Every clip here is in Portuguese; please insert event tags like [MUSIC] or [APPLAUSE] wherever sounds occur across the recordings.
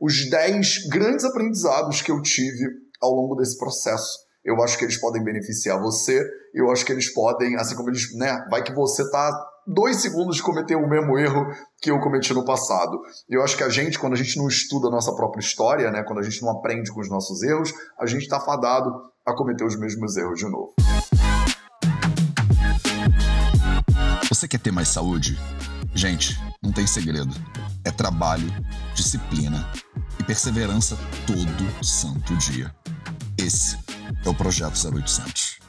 os 10 grandes aprendizados que eu tive ao longo desse processo. Eu acho que eles podem beneficiar você, eu acho que eles podem, assim como eles, né, vai que você tá dois segundos de cometer o mesmo erro que eu cometi no passado. Eu acho que a gente, quando a gente não estuda a nossa própria história, né, quando a gente não aprende com os nossos erros, a gente está fadado a cometer os mesmos erros de novo. Você quer ter mais saúde? Gente, não tem segredo. É trabalho, disciplina e perseverança todo santo dia. Esse é o Projeto 0800.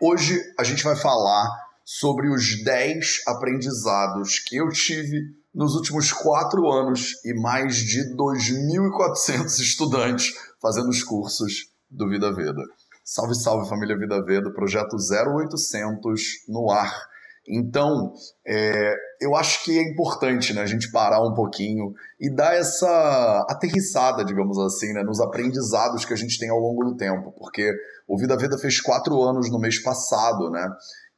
Hoje a gente vai falar sobre os 10 aprendizados que eu tive nos últimos quatro anos e mais de 2.400 estudantes fazendo os cursos do Vida Veda. Salve, salve família Vida Veda, projeto 0800 no ar. Então, é, eu acho que é importante né, a gente parar um pouquinho e dar essa aterrissada, digamos assim, né, nos aprendizados que a gente tem ao longo do tempo, porque o Vida Veda fez quatro anos no mês passado, né?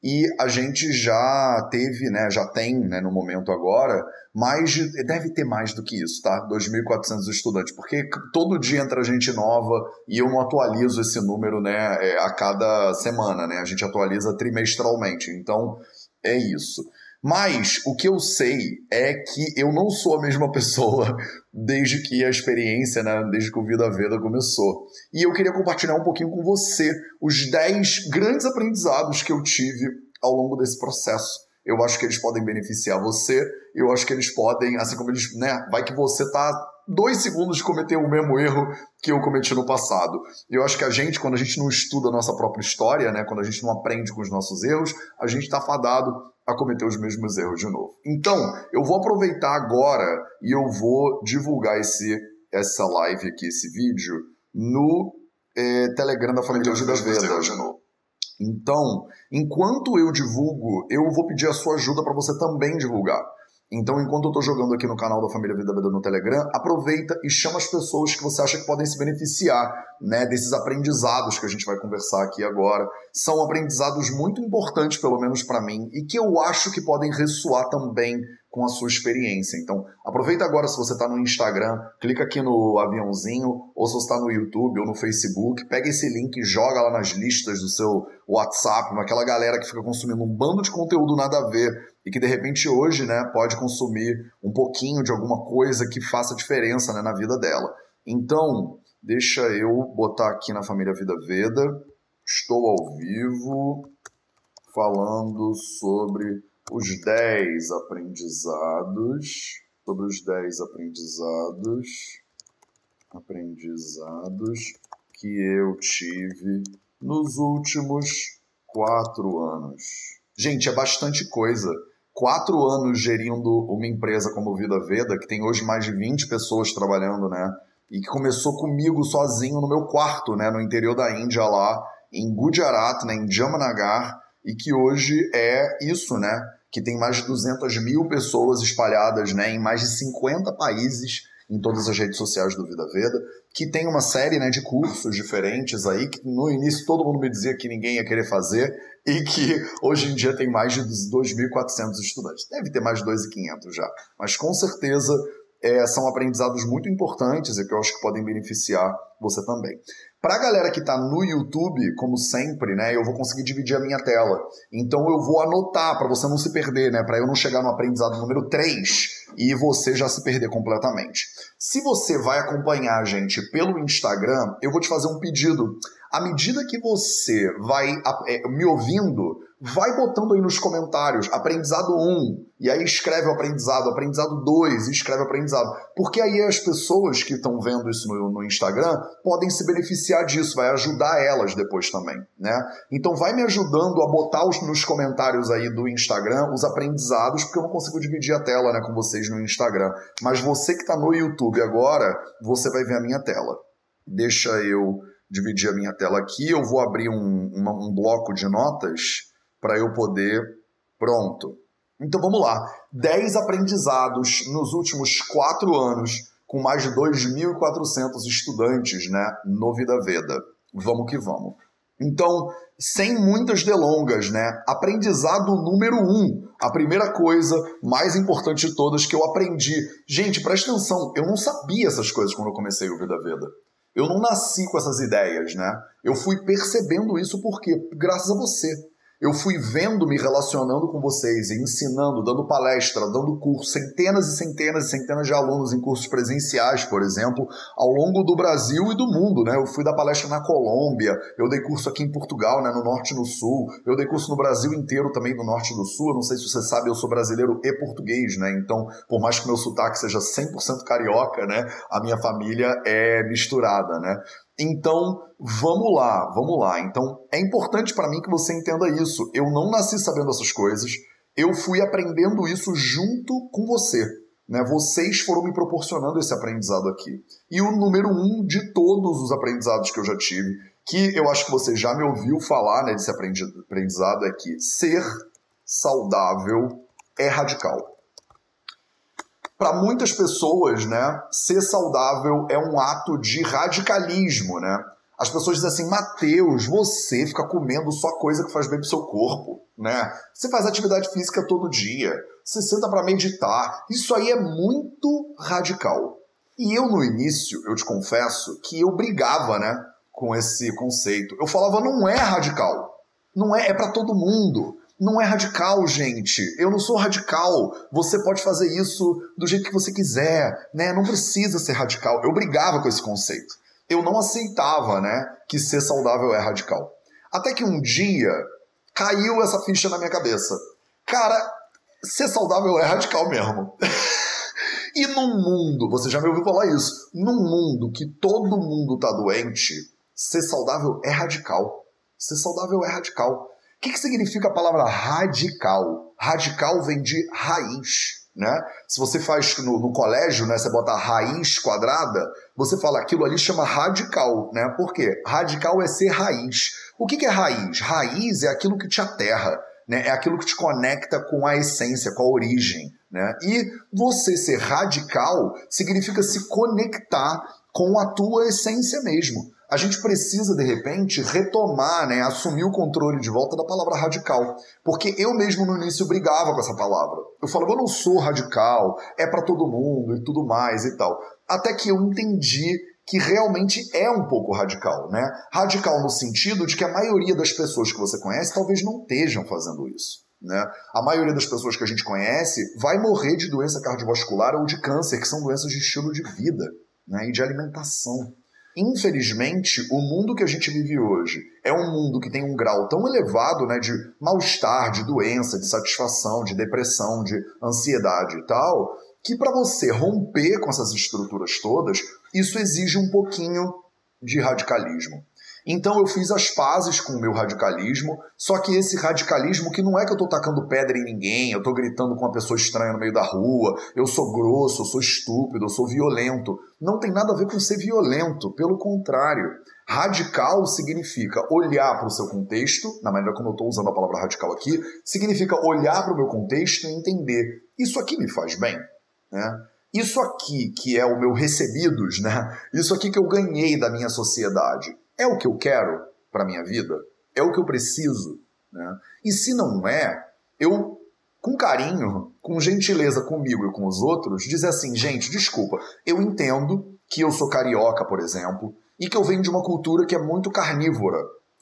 E a gente já teve, né, já tem, né, no momento agora, mais de, deve ter mais do que isso, tá? 2.400 estudantes, porque todo dia entra gente nova e eu não atualizo esse número, né, é, a cada semana, né? A gente atualiza trimestralmente. Então, é isso. Mas o que eu sei é que eu não sou a mesma pessoa [LAUGHS] desde que a experiência, né, desde que o Vida Veda começou. E eu queria compartilhar um pouquinho com você os 10 grandes aprendizados que eu tive ao longo desse processo. Eu acho que eles podem beneficiar você, eu acho que eles podem, assim como eles, né, vai que você tá dois segundos de cometer o mesmo erro que eu cometi no passado. Eu acho que a gente, quando a gente não estuda a nossa própria história, né, quando a gente não aprende com os nossos erros, a gente está fadado a cometer os mesmos erros de novo. Então, eu vou aproveitar agora e eu vou divulgar esse, essa live aqui, esse vídeo, no é, Telegram da família Vida Veda. De novo. Então, enquanto eu divulgo, eu vou pedir a sua ajuda para você também divulgar. Então, enquanto eu estou jogando aqui no canal da Família Vida Vida no Telegram, aproveita e chama as pessoas que você acha que podem se beneficiar né, desses aprendizados que a gente vai conversar aqui agora. São aprendizados muito importantes, pelo menos para mim, e que eu acho que podem ressoar também com a sua experiência. Então, aproveita agora se você está no Instagram, clica aqui no aviãozinho, ou se você está no YouTube ou no Facebook, pega esse link e joga lá nas listas do seu WhatsApp, naquela galera que fica consumindo um bando de conteúdo nada a ver e que de repente hoje, né, pode consumir um pouquinho de alguma coisa que faça diferença né, na vida dela. Então, deixa eu botar aqui na família Vida Veda. Estou ao vivo falando sobre os 10 aprendizados, sobre os 10 aprendizados, aprendizados que eu tive nos últimos quatro anos. Gente, é bastante coisa quatro anos gerindo uma empresa como Vida Veda, que tem hoje mais de 20 pessoas trabalhando, né? E que começou comigo sozinho no meu quarto, né? No interior da Índia, lá em Gujarat, né? Em Jamnagar, e que hoje é isso, né? Que tem mais de 200 mil pessoas espalhadas, né? Em mais de 50 países em todas as redes sociais do Vida Veda, que tem uma série né, de cursos diferentes aí, que no início todo mundo me dizia que ninguém ia querer fazer, e que hoje em dia tem mais de 2.400 estudantes. Deve ter mais de 2.500 já, mas com certeza é, são aprendizados muito importantes e que eu acho que podem beneficiar você também. Para a galera que está no YouTube, como sempre, né, eu vou conseguir dividir a minha tela. Então eu vou anotar para você não se perder, né, para eu não chegar no aprendizado número 3 e você já se perder completamente. Se você vai acompanhar a gente pelo Instagram, eu vou te fazer um pedido. À medida que você vai é, me ouvindo, vai botando aí nos comentários aprendizado 1, e aí escreve o aprendizado, aprendizado 2, e escreve o aprendizado. Porque aí as pessoas que estão vendo isso no, no, Instagram podem se beneficiar disso, vai ajudar elas depois também, né? Então vai me ajudando a botar os, nos comentários aí do Instagram os aprendizados, porque eu não consigo dividir a tela né, com vocês no Instagram. Mas você que está no YouTube agora, você vai ver a minha tela. Deixa eu dividir a minha tela aqui, eu vou abrir um, um bloco de notas para eu poder. Pronto. Então vamos lá. 10 aprendizados nos últimos quatro anos, com mais de 2.400 estudantes né, no Vida Veda. Vamos que vamos. Então, sem muitas delongas, né? Aprendizado número um. A primeira coisa mais importante de todas que eu aprendi. Gente, presta atenção, eu não sabia essas coisas quando eu comecei o Vida Veda. Eu não nasci com essas ideias, né? Eu fui percebendo isso porque graças a você eu fui vendo, me relacionando com vocês, ensinando, dando palestra, dando curso, centenas e centenas e centenas de alunos em cursos presenciais, por exemplo, ao longo do Brasil e do mundo, né? Eu fui dar palestra na Colômbia, eu dei curso aqui em Portugal, né, no norte e no sul, eu dei curso no Brasil inteiro também, no norte e no sul. Eu não sei se você sabe, eu sou brasileiro e português, né? Então, por mais que meu sotaque seja 100% carioca, né, a minha família é misturada, né? Então, vamos lá, vamos lá. Então, é importante para mim que você entenda isso. Eu não nasci sabendo essas coisas, eu fui aprendendo isso junto com você. Né? Vocês foram me proporcionando esse aprendizado aqui. E o número um de todos os aprendizados que eu já tive, que eu acho que você já me ouviu falar né, desse aprendizado, é que ser saudável é radical para muitas pessoas, né, ser saudável é um ato de radicalismo, né? As pessoas dizem assim, Mateus, você fica comendo só coisa que faz bem pro seu corpo, né? Você faz atividade física todo dia, você senta para meditar. Isso aí é muito radical. E eu no início, eu te confesso que eu brigava, né, com esse conceito. Eu falava, não é radical. Não é, é para todo mundo não é radical, gente. Eu não sou radical. Você pode fazer isso do jeito que você quiser, né? Não precisa ser radical. Eu brigava com esse conceito. Eu não aceitava, né, que ser saudável é radical. Até que um dia caiu essa ficha na minha cabeça. Cara, ser saudável é radical mesmo. [LAUGHS] e num mundo, você já me ouviu falar isso, num mundo que todo mundo tá doente, ser saudável é radical. Ser saudável é radical. O que, que significa a palavra radical? Radical vem de raiz. Né? Se você faz no, no, colégio, né, você bota raiz quadrada, você fala aquilo ali chama radical, né? Por quê? Radical é ser raiz. O que, que é raiz? Raiz é aquilo que te aterra, né? É aquilo que te conecta com a essência, com a origem, né? E você ser radical significa se conectar com a tua essência mesmo a gente precisa, de repente, retomar, né, assumir o controle de volta da palavra radical. Porque eu mesmo no início brigava com essa palavra. Eu falava, eu não sou radical, é para todo mundo e tudo mais e tal. Até que eu entendi que realmente é um pouco radical, né? Radical no sentido de que a maioria das pessoas que você conhece talvez não estejam fazendo isso. Né? A maioria das pessoas que a gente conhece vai morrer de doença cardiovascular ou de câncer, que são doenças de estilo de vida né? e de alimentação. Infelizmente, o mundo que a gente vive hoje é um mundo que tem um grau tão elevado né, de mal-estar, de doença, de satisfação, de depressão, de ansiedade e tal, que para você romper com essas estruturas todas, isso exige um pouquinho de radicalismo. Então eu fiz as pazes com o meu radicalismo, só que esse radicalismo que não é que eu tô tacando pedra em ninguém, eu tô gritando com uma pessoa estranha no meio da rua, eu sou grosso, eu sou estúpido, eu sou violento. Não tem nada a ver com ser violento, pelo contrário. Radical significa olhar para o seu contexto, na maneira como eu estou usando a palavra radical aqui, significa olhar para o meu contexto e entender: isso aqui me faz bem? Né? Isso aqui que é o meu recebidos, né? Isso aqui que eu ganhei da minha sociedade é o que eu quero para minha vida? É o que eu preciso? Né? E se não é, eu, com carinho, com gentileza comigo e com os outros, dizer assim: gente, desculpa, eu entendo que eu sou carioca, por exemplo, e que eu venho de uma cultura que é muito carnívora,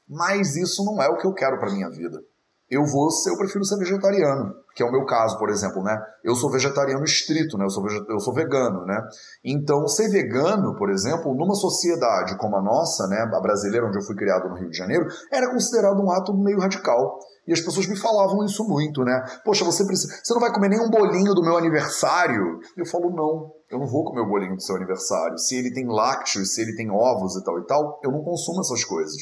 mas isso não é o que eu quero para minha vida eu vou ser, eu prefiro ser vegetariano, que é o meu caso, por exemplo, né? Eu sou vegetariano estrito, né? Eu sou, eu sou vegano, né? Então, ser vegano, por exemplo, numa sociedade como a nossa, né, a brasileira, onde eu fui criado no Rio de Janeiro, era considerado um ato meio radical. E as pessoas me falavam isso muito, né? Poxa, você precisa, você não vai comer nem um bolinho do meu aniversário? Eu falo, não, eu não vou comer o bolinho do seu aniversário. Se ele tem lácteos, se ele tem ovos e tal e tal, eu não consumo essas coisas.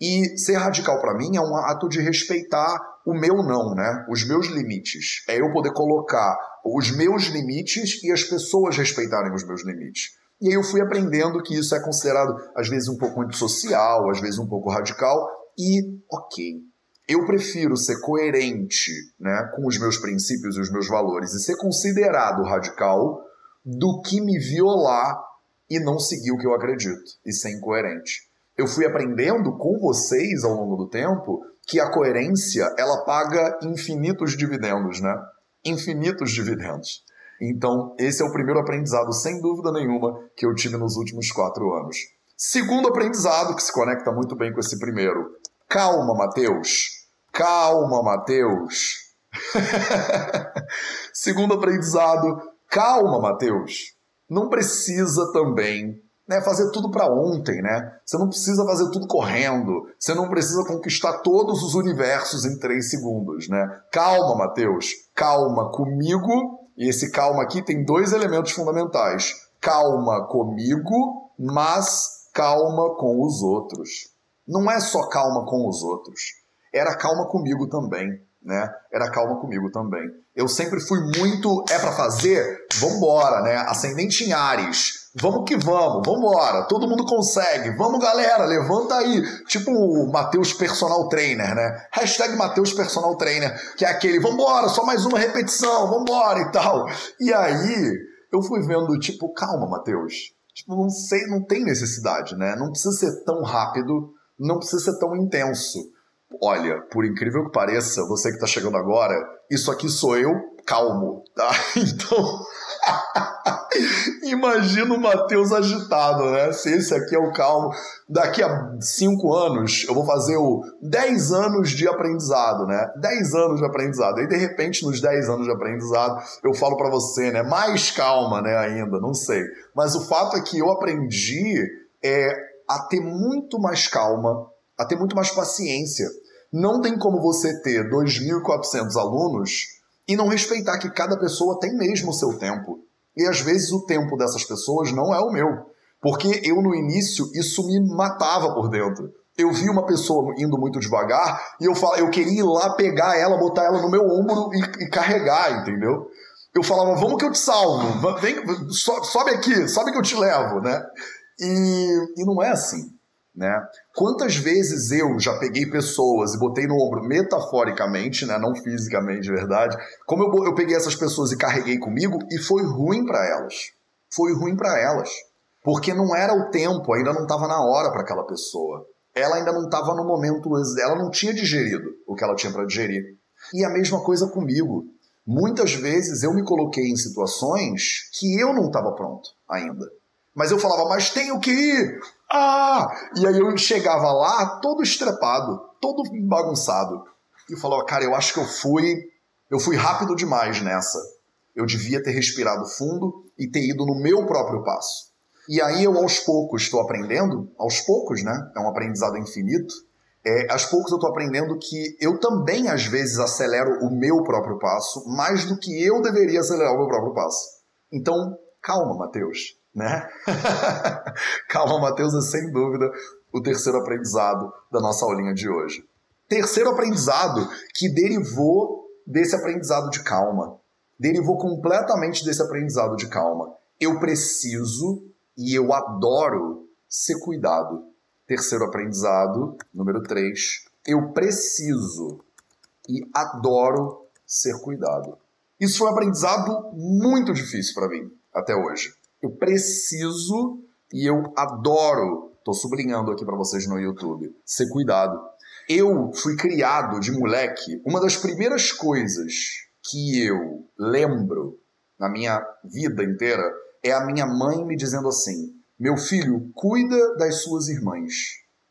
E ser radical para mim é um ato de respeitar o meu não, né? Os meus limites. É eu poder colocar os meus limites e as pessoas respeitarem os meus limites. E aí eu fui aprendendo que isso é considerado às vezes um pouco antissocial, às vezes um pouco radical e OK. Eu prefiro ser coerente, né, com os meus princípios e os meus valores e ser considerado radical do que me violar e não seguir o que eu acredito e ser incoerente. Eu fui aprendendo com vocês ao longo do tempo que a coerência ela paga infinitos dividendos, né? Infinitos dividendos. Então, esse é o primeiro aprendizado, sem dúvida nenhuma, que eu tive nos últimos quatro anos. Segundo aprendizado, que se conecta muito bem com esse primeiro. Calma, Mateus. Calma, Mateus. [LAUGHS] Segundo aprendizado, calma, Mateus. Não precisa também né, fazer tudo para ontem, né? Você não precisa fazer tudo correndo. Você não precisa conquistar todos os universos em três segundos, né? Calma, Mateus. Calma comigo. E esse calma aqui tem dois elementos fundamentais. Calma comigo, mas calma com os outros. Não é só calma com os outros. Era calma comigo também né? Era calma comigo também. Eu sempre fui muito é para fazer, vambora, né? Ascendente em Ares. Vamos que vamos, vambora. Todo mundo consegue. Vamos, galera, levanta aí. Tipo o Matheus Personal Trainer, né? Hashtag Matheus Personal Trainer, que é aquele, vambora, só mais uma repetição, vambora e tal. E aí, eu fui vendo, tipo, calma, Matheus. Tipo, não sei, não tem necessidade, né? Não precisa ser tão rápido, não precisa ser tão intenso Olha, por incrível que pareça, você que está chegando agora, isso aqui sou eu calmo, tá? [LAUGHS] Então, [LAUGHS] imagina o Matheus agitado, né? Se esse aqui é o calmo, daqui a cinco anos eu vou fazer o 10 anos de aprendizado, né? 10 anos de aprendizado. Aí, de repente, nos 10 anos de aprendizado, eu falo para você, né? Mais calma, né? Ainda, não sei. Mas o fato é que eu aprendi é, a ter muito mais calma, a ter muito mais paciência. Não tem como você ter 2.400 alunos e não respeitar que cada pessoa tem mesmo o seu tempo. E às vezes o tempo dessas pessoas não é o meu. Porque eu, no início, isso me matava por dentro. Eu vi uma pessoa indo muito devagar e eu, fal... eu queria ir lá pegar ela, botar ela no meu ombro e, e carregar, entendeu? Eu falava, vamos que eu te salvo, vem, sobe aqui, sobe que eu te levo, né? E, e não é assim. Né? Quantas vezes eu já peguei pessoas e botei no ombro metaforicamente, né? não fisicamente, de verdade, como eu, eu peguei essas pessoas e carreguei comigo e foi ruim para elas. Foi ruim para elas. Porque não era o tempo, ainda não estava na hora para aquela pessoa. Ela ainda não estava no momento, ela não tinha digerido o que ela tinha para digerir. E a mesma coisa comigo. Muitas vezes eu me coloquei em situações que eu não estava pronto ainda. Mas eu falava, mas tenho que ir, ah! E aí eu chegava lá todo estrepado, todo bagunçado. E eu falava, cara, eu acho que eu fui. Eu fui rápido demais nessa. Eu devia ter respirado fundo e ter ido no meu próprio passo. E aí eu aos poucos estou aprendendo, aos poucos, né? É um aprendizado infinito. É, aos poucos eu estou aprendendo que eu também às vezes acelero o meu próprio passo mais do que eu deveria acelerar o meu próprio passo. Então, calma, Mateus né? [LAUGHS] Calma, Mateus é sem dúvida o terceiro aprendizado da nossa aulinha de hoje. Terceiro aprendizado que derivou desse aprendizado de calma. Derivou completamente desse aprendizado de calma. Eu preciso e eu adoro ser cuidado. Terceiro aprendizado, número 3. Eu preciso e adoro ser cuidado. Isso foi um aprendizado muito difícil para mim até hoje. Eu preciso e eu adoro, tô sublinhando aqui para vocês no YouTube, ser cuidado. Eu fui criado de moleque, uma das primeiras coisas que eu lembro na minha vida inteira é a minha mãe me dizendo assim: "Meu filho, cuida das suas irmãs."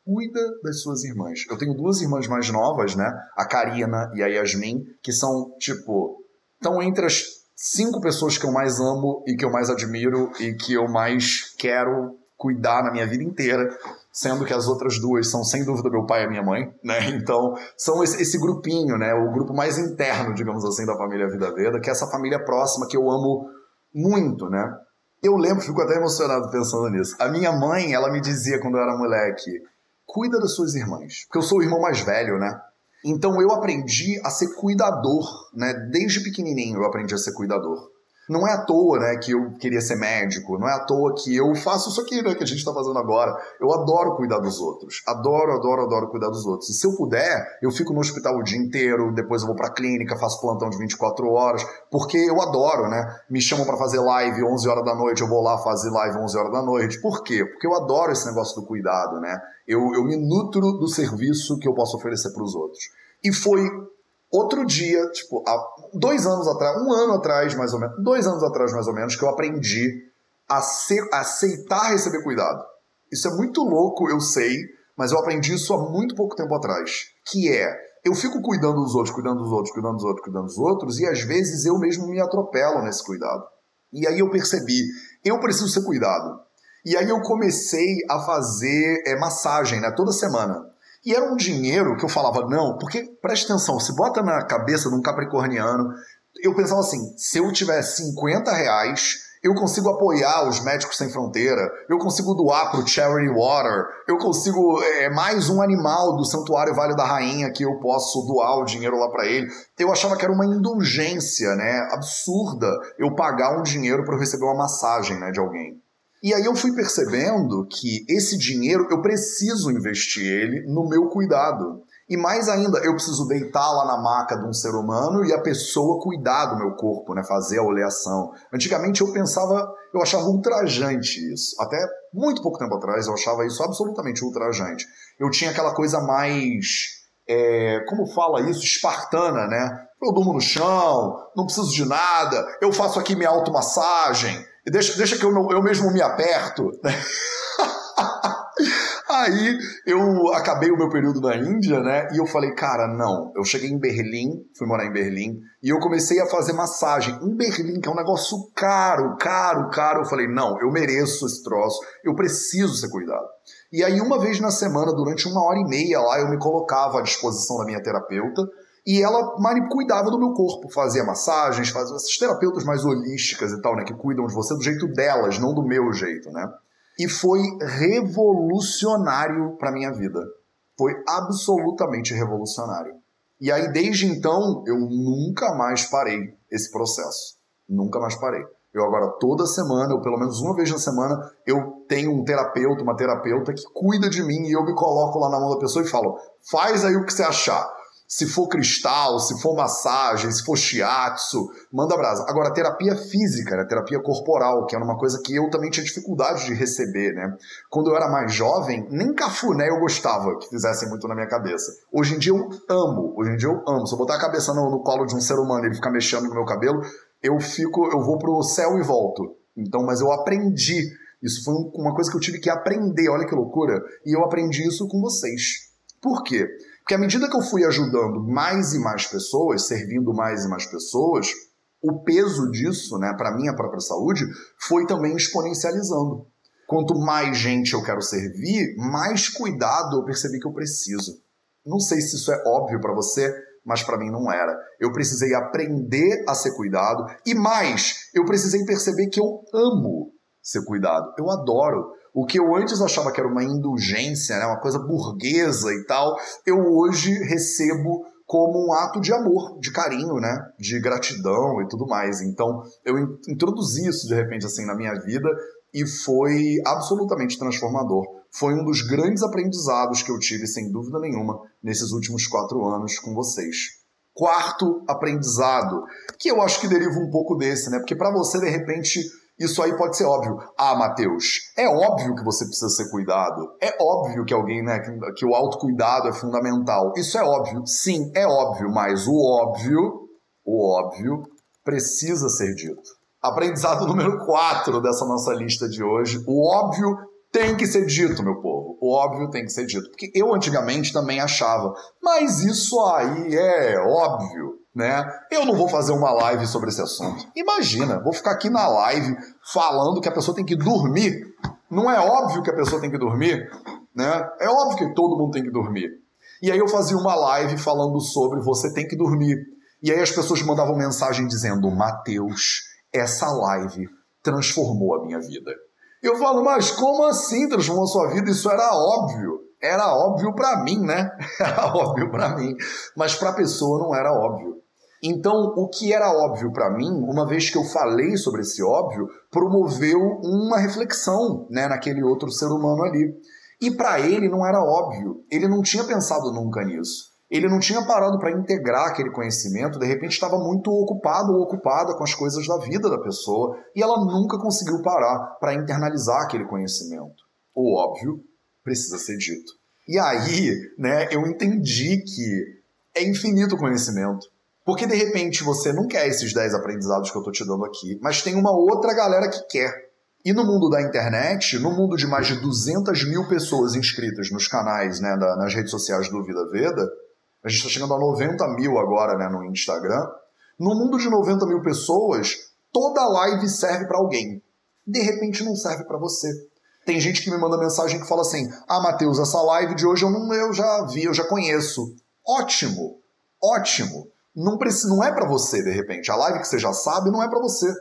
Cuida das suas irmãs. Eu tenho duas irmãs mais novas, né? A Karina e a Yasmin, que são, tipo, estão entre as cinco pessoas que eu mais amo e que eu mais admiro e que eu mais quero cuidar na minha vida inteira, sendo que as outras duas são sem dúvida meu pai e minha mãe, né? [LAUGHS] Então, são esse, esse, grupinho, né? O grupo mais interno, digamos assim, da família Vida Veda, que é essa família próxima que eu amo muito, né? Eu lembro, fico até emocionado pensando nisso. A minha mãe, ela me dizia quando eu era moleque, cuida das suas irmãs, porque eu sou o irmão mais velho, né? Então eu aprendi a ser cuidador, né? Desde pequenininho eu aprendi a ser cuidador. Não é à toa, né, que eu queria ser médico, não é à toa que eu faço isso aqui, né, que a gente está fazendo agora. Eu adoro cuidar dos outros. Adoro, adoro, adoro cuidar dos outros. E se eu puder, eu fico no hospital o dia inteiro, depois eu vou pra clínica, faço plantão de 24 horas, porque eu adoro, né? Me chamam para fazer live 11 horas da noite, eu vou lá fazer live 11 horas da noite. Por quê? Porque eu adoro esse negócio do cuidado, né? Eu, eu me nutro do serviço que eu posso oferecer para os outros. E foi outro dia, tipo, há dois anos atrás, um ano atrás, mais ou menos, dois anos atrás, mais ou menos, que eu aprendi a, ser, aceitar receber cuidado. Isso é muito louco, eu sei, mas eu aprendi isso há muito pouco tempo atrás. Que é, eu fico cuidando dos outros, cuidando dos outros, cuidando dos outros, cuidando dos outros, e às vezes eu mesmo me atropelo nesse cuidado. E aí eu percebi, eu preciso ser cuidado. E aí eu comecei a fazer é, massagem, né, toda semana. E era um dinheiro que eu falava, não, porque preste atenção, se bota na cabeça de um capricorniano, eu pensava assim, se eu tiver 50 reais, eu consigo apoiar os Médicos Sem Fronteira, eu consigo doar para o Charity Water, eu consigo é, mais um animal do Santuário Vale da Rainha que eu posso doar o dinheiro lá para ele. Eu achava que era uma indulgência, né, absurda eu pagar um dinheiro para receber uma massagem, né, de alguém. E aí eu fui percebendo que esse dinheiro eu preciso investir ele no meu cuidado. E mais ainda, eu preciso deitar lá na maca de um ser humano e a pessoa cuidar do meu corpo, né? Fazer a oleação. Antigamente eu pensava, eu achava ultrajante isso. Até muito pouco tempo atrás eu achava isso absolutamente ultrajante. Eu tinha aquela coisa mais. É, como fala isso? Espartana, né? Eu durmo no chão, não preciso de nada, eu faço aqui minha automassagem deixa, deixa que eu, eu mesmo me aperto. Né? [LAUGHS] Aí eu acabei o meu período na Índia, né? E eu falei, cara, não. Eu cheguei em Berlim, fui morar em Berlim, e eu comecei a fazer massagem em Berlim, que é um negócio caro, caro, caro. Eu falei, não, eu mereço esse troço, eu preciso ser cuidado. E aí, uma vez na semana, durante uma hora e meia lá, eu me colocava à disposição da minha terapeuta e ela cuidava do meu corpo, fazia massagens, fazia essas terapeutas mais holísticas e tal, né? Que cuidam de você do jeito delas, não do meu jeito, né? E foi revolucionário para minha vida. Foi absolutamente revolucionário. E aí, desde então, eu nunca mais parei esse processo. Nunca mais parei. Eu agora, toda semana, ou pelo menos uma vez na semana, eu tenho um terapeuta, uma terapeuta que cuida de mim e eu me coloco lá na mão da pessoa e falo: faz aí o que você achar. Se for cristal, se for massagem, se for shiatsu, manda brasa. Agora, terapia física, né? terapia corporal, que era uma coisa que eu também tinha dificuldade de receber, né? Quando eu era mais jovem, nem cafuné eu gostava que fizessem muito na minha cabeça. Hoje em dia eu amo, hoje em dia eu amo. Se eu botar a cabeça no, no colo de um ser humano e ele ficar mexendo no meu cabelo, eu fico, eu vou pro céu e volto. Então, mas eu aprendi. Isso foi uma coisa que eu tive que aprender, olha que loucura. E eu aprendi isso com vocês. Por quê? Porque à medida que eu fui ajudando mais e mais pessoas, servindo mais e mais pessoas, o peso disso, né, para minha própria saúde, foi também exponencializando. Quanto mais gente eu quero servir, mais cuidado eu percebi que eu preciso. Não sei se isso é óbvio para você, mas para mim não era. Eu precisei aprender a ser cuidado e mais, eu precisei perceber que eu amo ser cuidado. Eu adoro. O que eu antes achava que era uma indulgência, né, uma coisa burguesa e tal, eu hoje recebo como um ato de amor, de carinho, né, de gratidão e tudo mais. Então, eu introduzi isso de repente assim na minha vida e foi absolutamente transformador. Foi um dos grandes aprendizados que eu tive, sem dúvida nenhuma, nesses últimos quatro anos com vocês. Quarto aprendizado, que eu acho que deriva um pouco desse, né? Porque para você, de repente, isso aí pode ser óbvio. Ah, Mateus, é óbvio que você precisa ser cuidado. É óbvio que alguém, né, que, que o autocuidado é fundamental. Isso é óbvio. Sim, é óbvio, mas o óbvio, o óbvio, precisa ser dito. Aprendizado [LAUGHS] número 4 dessa nossa lista de hoje. O óbvio tem que ser dito, meu povo. O óbvio tem que ser dito. Porque eu antigamente também achava, mas isso aí é óbvio né? Eu não vou fazer uma live sobre esse assunto. Imagina, vou ficar aqui na live falando que a pessoa tem que dormir. Não é óbvio que a pessoa tem que dormir, né? É óbvio que todo mundo tem que dormir. E aí eu fazia uma live falando sobre você tem que dormir. E aí as pessoas mandavam mensagem dizendo: "Mateus, essa live transformou a minha vida". Eu falo: "Mas como assim transformou a sua vida? Isso era óbvio" era óbvio para mim, né? [LAUGHS] Era óbvio para mim, mas para a pessoa não era óbvio. Então, o que era óbvio para mim, uma vez que eu falei sobre esse óbvio, promoveu uma reflexão né, naquele outro ser humano ali. E para ele não era óbvio, ele não tinha pensado nunca nisso. Ele não tinha parado para integrar aquele conhecimento, de repente estava muito ocupado ou ocupada com as coisas da vida da pessoa e ela nunca conseguiu parar para internalizar aquele conhecimento. O óbvio precisa ser dito. E aí, né, eu entendi que é infinito o conhecimento. Porque de repente você não quer esses 10 aprendizados que eu tô te dando aqui, mas tem uma outra galera que quer. E no mundo da internet, no mundo de mais de 200 mil pessoas inscritas nos canais, né, da, nas redes sociais do Vida Veda, a gente está chegando a 90 mil agora né, no Instagram. No mundo de 90 mil pessoas, toda live serve para alguém. De repente não serve para você. Tem gente que me manda mensagem que fala assim: Ah, Matheus, essa live de hoje eu, não, eu já vi, eu já conheço. Ótimo, ótimo não, precisa, não é para você, de repente. A live que você já sabe não é para você,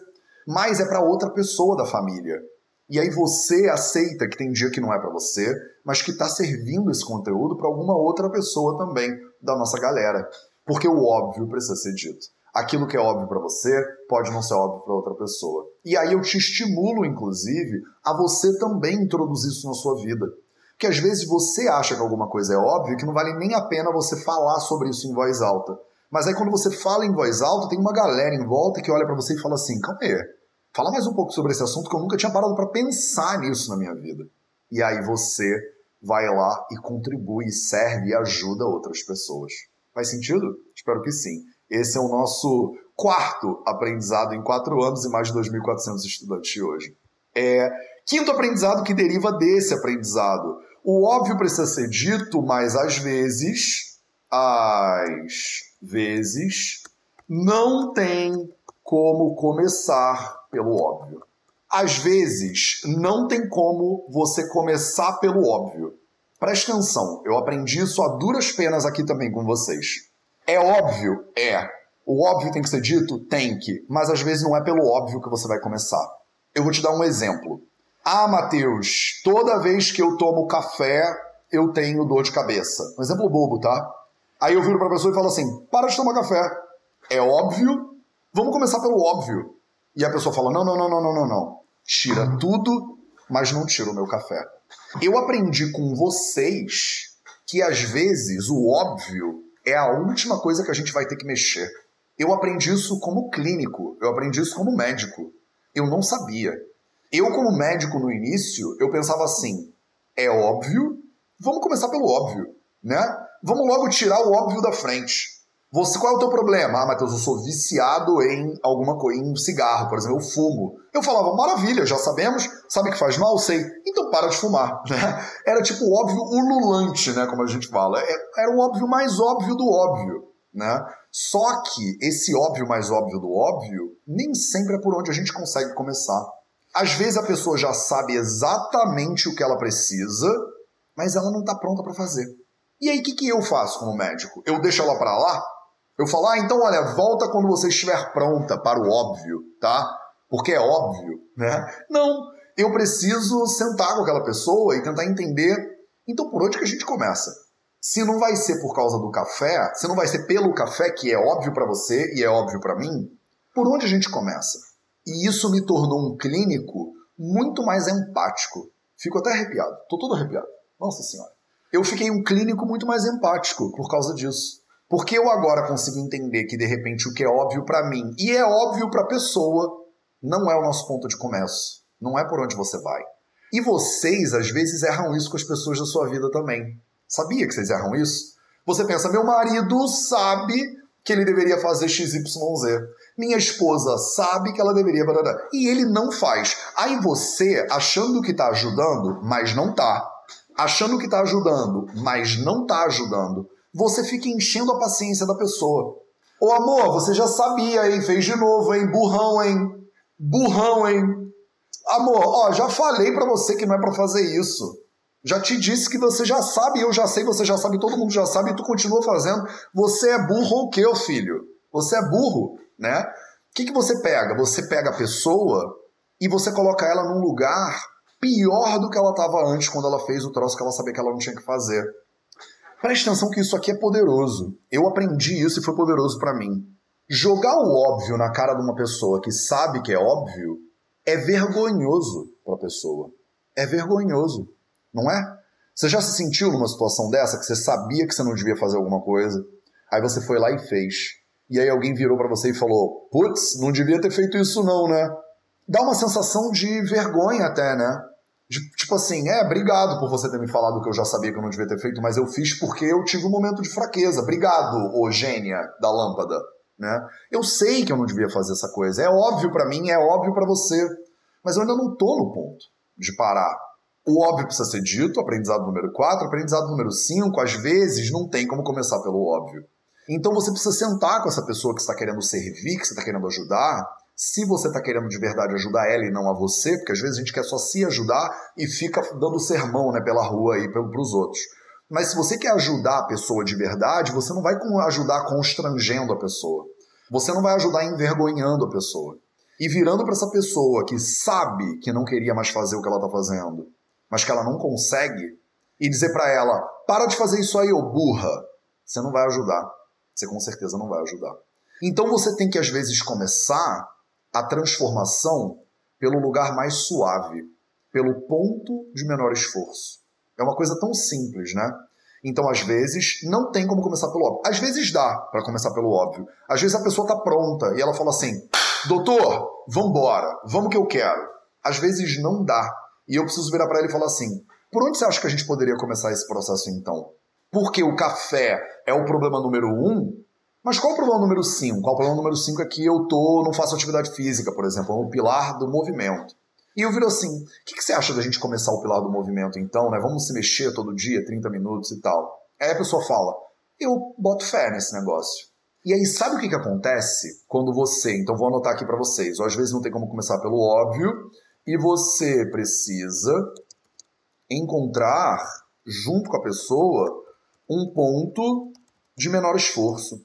mas é para outra pessoa da família. E aí você aceita que tem dia que não é para você, mas que está servindo esse conteúdo para alguma outra pessoa também da nossa galera. Porque o óbvio precisa ser dito. Aquilo que é óbvio para você pode não ser óbvio para outra pessoa. E aí eu te estimulo, inclusive, a você também introduzir isso na sua vida. Porque às vezes você acha que alguma coisa é óbvia que não vale nem a pena você falar sobre isso em voz alta. Mas aí quando você fala em voz alta, tem uma galera em volta que olha para você e fala assim: calma aí, fala mais um pouco sobre esse assunto que eu nunca tinha parado para pensar nisso na minha vida. E aí você vai lá e contribui, serve e ajuda outras pessoas. Faz sentido? Espero que sim. Esse é o nosso quarto aprendizado em quatro anos e mais de 2.400 estudantes de hoje. É, quinto aprendizado que deriva desse aprendizado. O óbvio precisa ser dito, mas às vezes, as vezes, não tem como começar pelo óbvio. Às vezes, não tem como você começar pelo óbvio. Preste atenção, eu aprendi isso a duras penas aqui também com vocês. É óbvio? É. O óbvio tem que ser dito? Tem que. Mas às vezes não é pelo óbvio que você vai começar. Eu vou te dar um exemplo. Ah, Matheus, toda vez que eu tomo café, eu tenho dor de cabeça. Um exemplo bobo, tá? Aí eu viro pra pessoa e falo assim: para de tomar café. É óbvio? Vamos começar pelo óbvio. E a pessoa fala: não, não, não, não, não, não, não. Tira tudo, mas não tira o meu café. Eu aprendi com vocês que às vezes o óbvio é a última coisa que a gente vai ter que mexer. Eu aprendi isso como clínico, eu aprendi isso como médico. Eu não sabia. Eu, como médico no início, eu pensava assim: é óbvio, vamos começar pelo óbvio, né? Vamos logo tirar o óbvio da frente. Você, qual é o teu problema? Ah, Matheus, eu sou viciado em alguma coisa, em cigarro, por exemplo, eu fumo. Eu falava, maravilha, já sabemos, sabe que faz mal? Sei. Então para de fumar. [LAUGHS] Né? Era tipo o óbvio ululante, né? Como a gente fala. É, era o óbvio mais óbvio do óbvio. Né? Só que esse óbvio mais óbvio do óbvio nem sempre é por onde a gente consegue começar. Às vezes a pessoa já sabe exatamente o que ela precisa, mas ela não está pronta para fazer. E aí, o que, que eu faço como médico? Eu deixo ela para lá? Eu falo, ah, então olha, volta quando você estiver pronta para o óbvio, tá? Porque é óbvio, né? Não, eu preciso sentar com aquela pessoa e tentar entender. Então, por onde que a gente começa? Se não vai ser por causa do café, se não vai ser pelo café, que é óbvio para você e é óbvio para mim, por onde a gente começa? E isso me tornou um clínico muito mais empático. Fico até arrepiado, tô todo arrepiado. Nossa Senhora eu fiquei um clínico muito mais empático por causa disso. Porque eu agora consigo entender que de repente o que é óbvio para mim e é óbvio para a pessoa não é o nosso ponto de começo, não é por onde você vai. E vocês às vezes erram isso com as pessoas da sua vida também. Sabia que vocês erram isso? Você pensa, meu marido sabe que ele deveria fazer XYZ. Minha esposa sabe que ela deveria. E ele não faz. Aí você, achando que está ajudando, mas não está achando que está ajudando, mas não está ajudando, você fica enchendo a paciência da pessoa. Ô amor, você já sabia, hein? Fez de novo, hein? Burrão, hein? Burrão, hein? Amor, ó, já falei para você que não é para fazer isso. Já te disse que você já sabe, eu já sei, você já sabe, todo mundo já sabe e tu continua fazendo. Você é burro ou quê, filho? Você é burro, né? O que, que você pega? Você pega a pessoa e você coloca ela num lugar pior do que ela estava antes quando ela fez o troço que ela sabia que ela não tinha que fazer. Preste atenção que isso aqui é poderoso. Eu aprendi isso e foi poderoso para mim. Jogar o óbvio na cara de uma pessoa que sabe que é óbvio é vergonhoso para a pessoa. É vergonhoso, não é? Você já se sentiu numa situação dessa que você sabia que você não devia fazer alguma coisa, aí você foi lá e fez. E aí alguém virou para você e falou: "Putz, não devia ter feito isso não, né?" Dá uma sensação de vergonha até, né? Tipo assim, é, obrigado por você ter me falado que eu já sabia que eu não devia ter feito, mas eu fiz porque eu tive um momento de fraqueza. Obrigado, ô gênia da lâmpada, né? Eu sei que eu não devia fazer essa coisa. É óbvio para mim, é óbvio para você, mas eu ainda não tô no ponto de parar. O óbvio precisa ser dito, aprendizado número 4, aprendizado número 5, às vezes não tem como começar pelo óbvio. Então você precisa sentar com essa pessoa que está querendo servir, que você está querendo ajudar, se você está querendo de verdade ajudar ela e não a você, porque às vezes a gente quer só se ajudar e fica dando sermão né, pela rua aí para os outros. Mas se você quer ajudar a pessoa de verdade, você não vai ajudar constrangendo a pessoa. Você não vai ajudar envergonhando a pessoa. E virando para essa pessoa que sabe que não queria mais fazer o que ela está fazendo, mas que ela não consegue, e dizer para ela: para de fazer isso aí, ô burra, você não vai ajudar. Você com certeza não vai ajudar. Então você tem que às vezes começar a transformação pelo lugar mais suave, pelo ponto de menor esforço. É uma coisa tão simples, né? Então, às vezes, não tem como começar pelo óbvio. Às vezes dá para começar pelo óbvio. Às vezes a pessoa está pronta e ela fala assim: doutor, vambora, vamos que eu quero. Às vezes não dá. E eu preciso virar para ela e falar assim: por onde você acha que a gente poderia começar esse processo então? Porque o café é o problema número um, mas qual o problema número 5? Qual o problema número 5 é que eu tô, não faço atividade física, por exemplo, é o pilar do movimento. E eu viro assim, o que, que, você acha da gente começar o pilar do movimento então, né? Vamos se mexer todo dia, 30 minutos e tal. Aí a pessoa fala, eu boto fé nesse negócio. E aí sabe o que, que acontece quando você, então vou anotar aqui para vocês, ou às vezes não tem como começar pelo óbvio, e você precisa encontrar, junto com a pessoa, um ponto de menor esforço.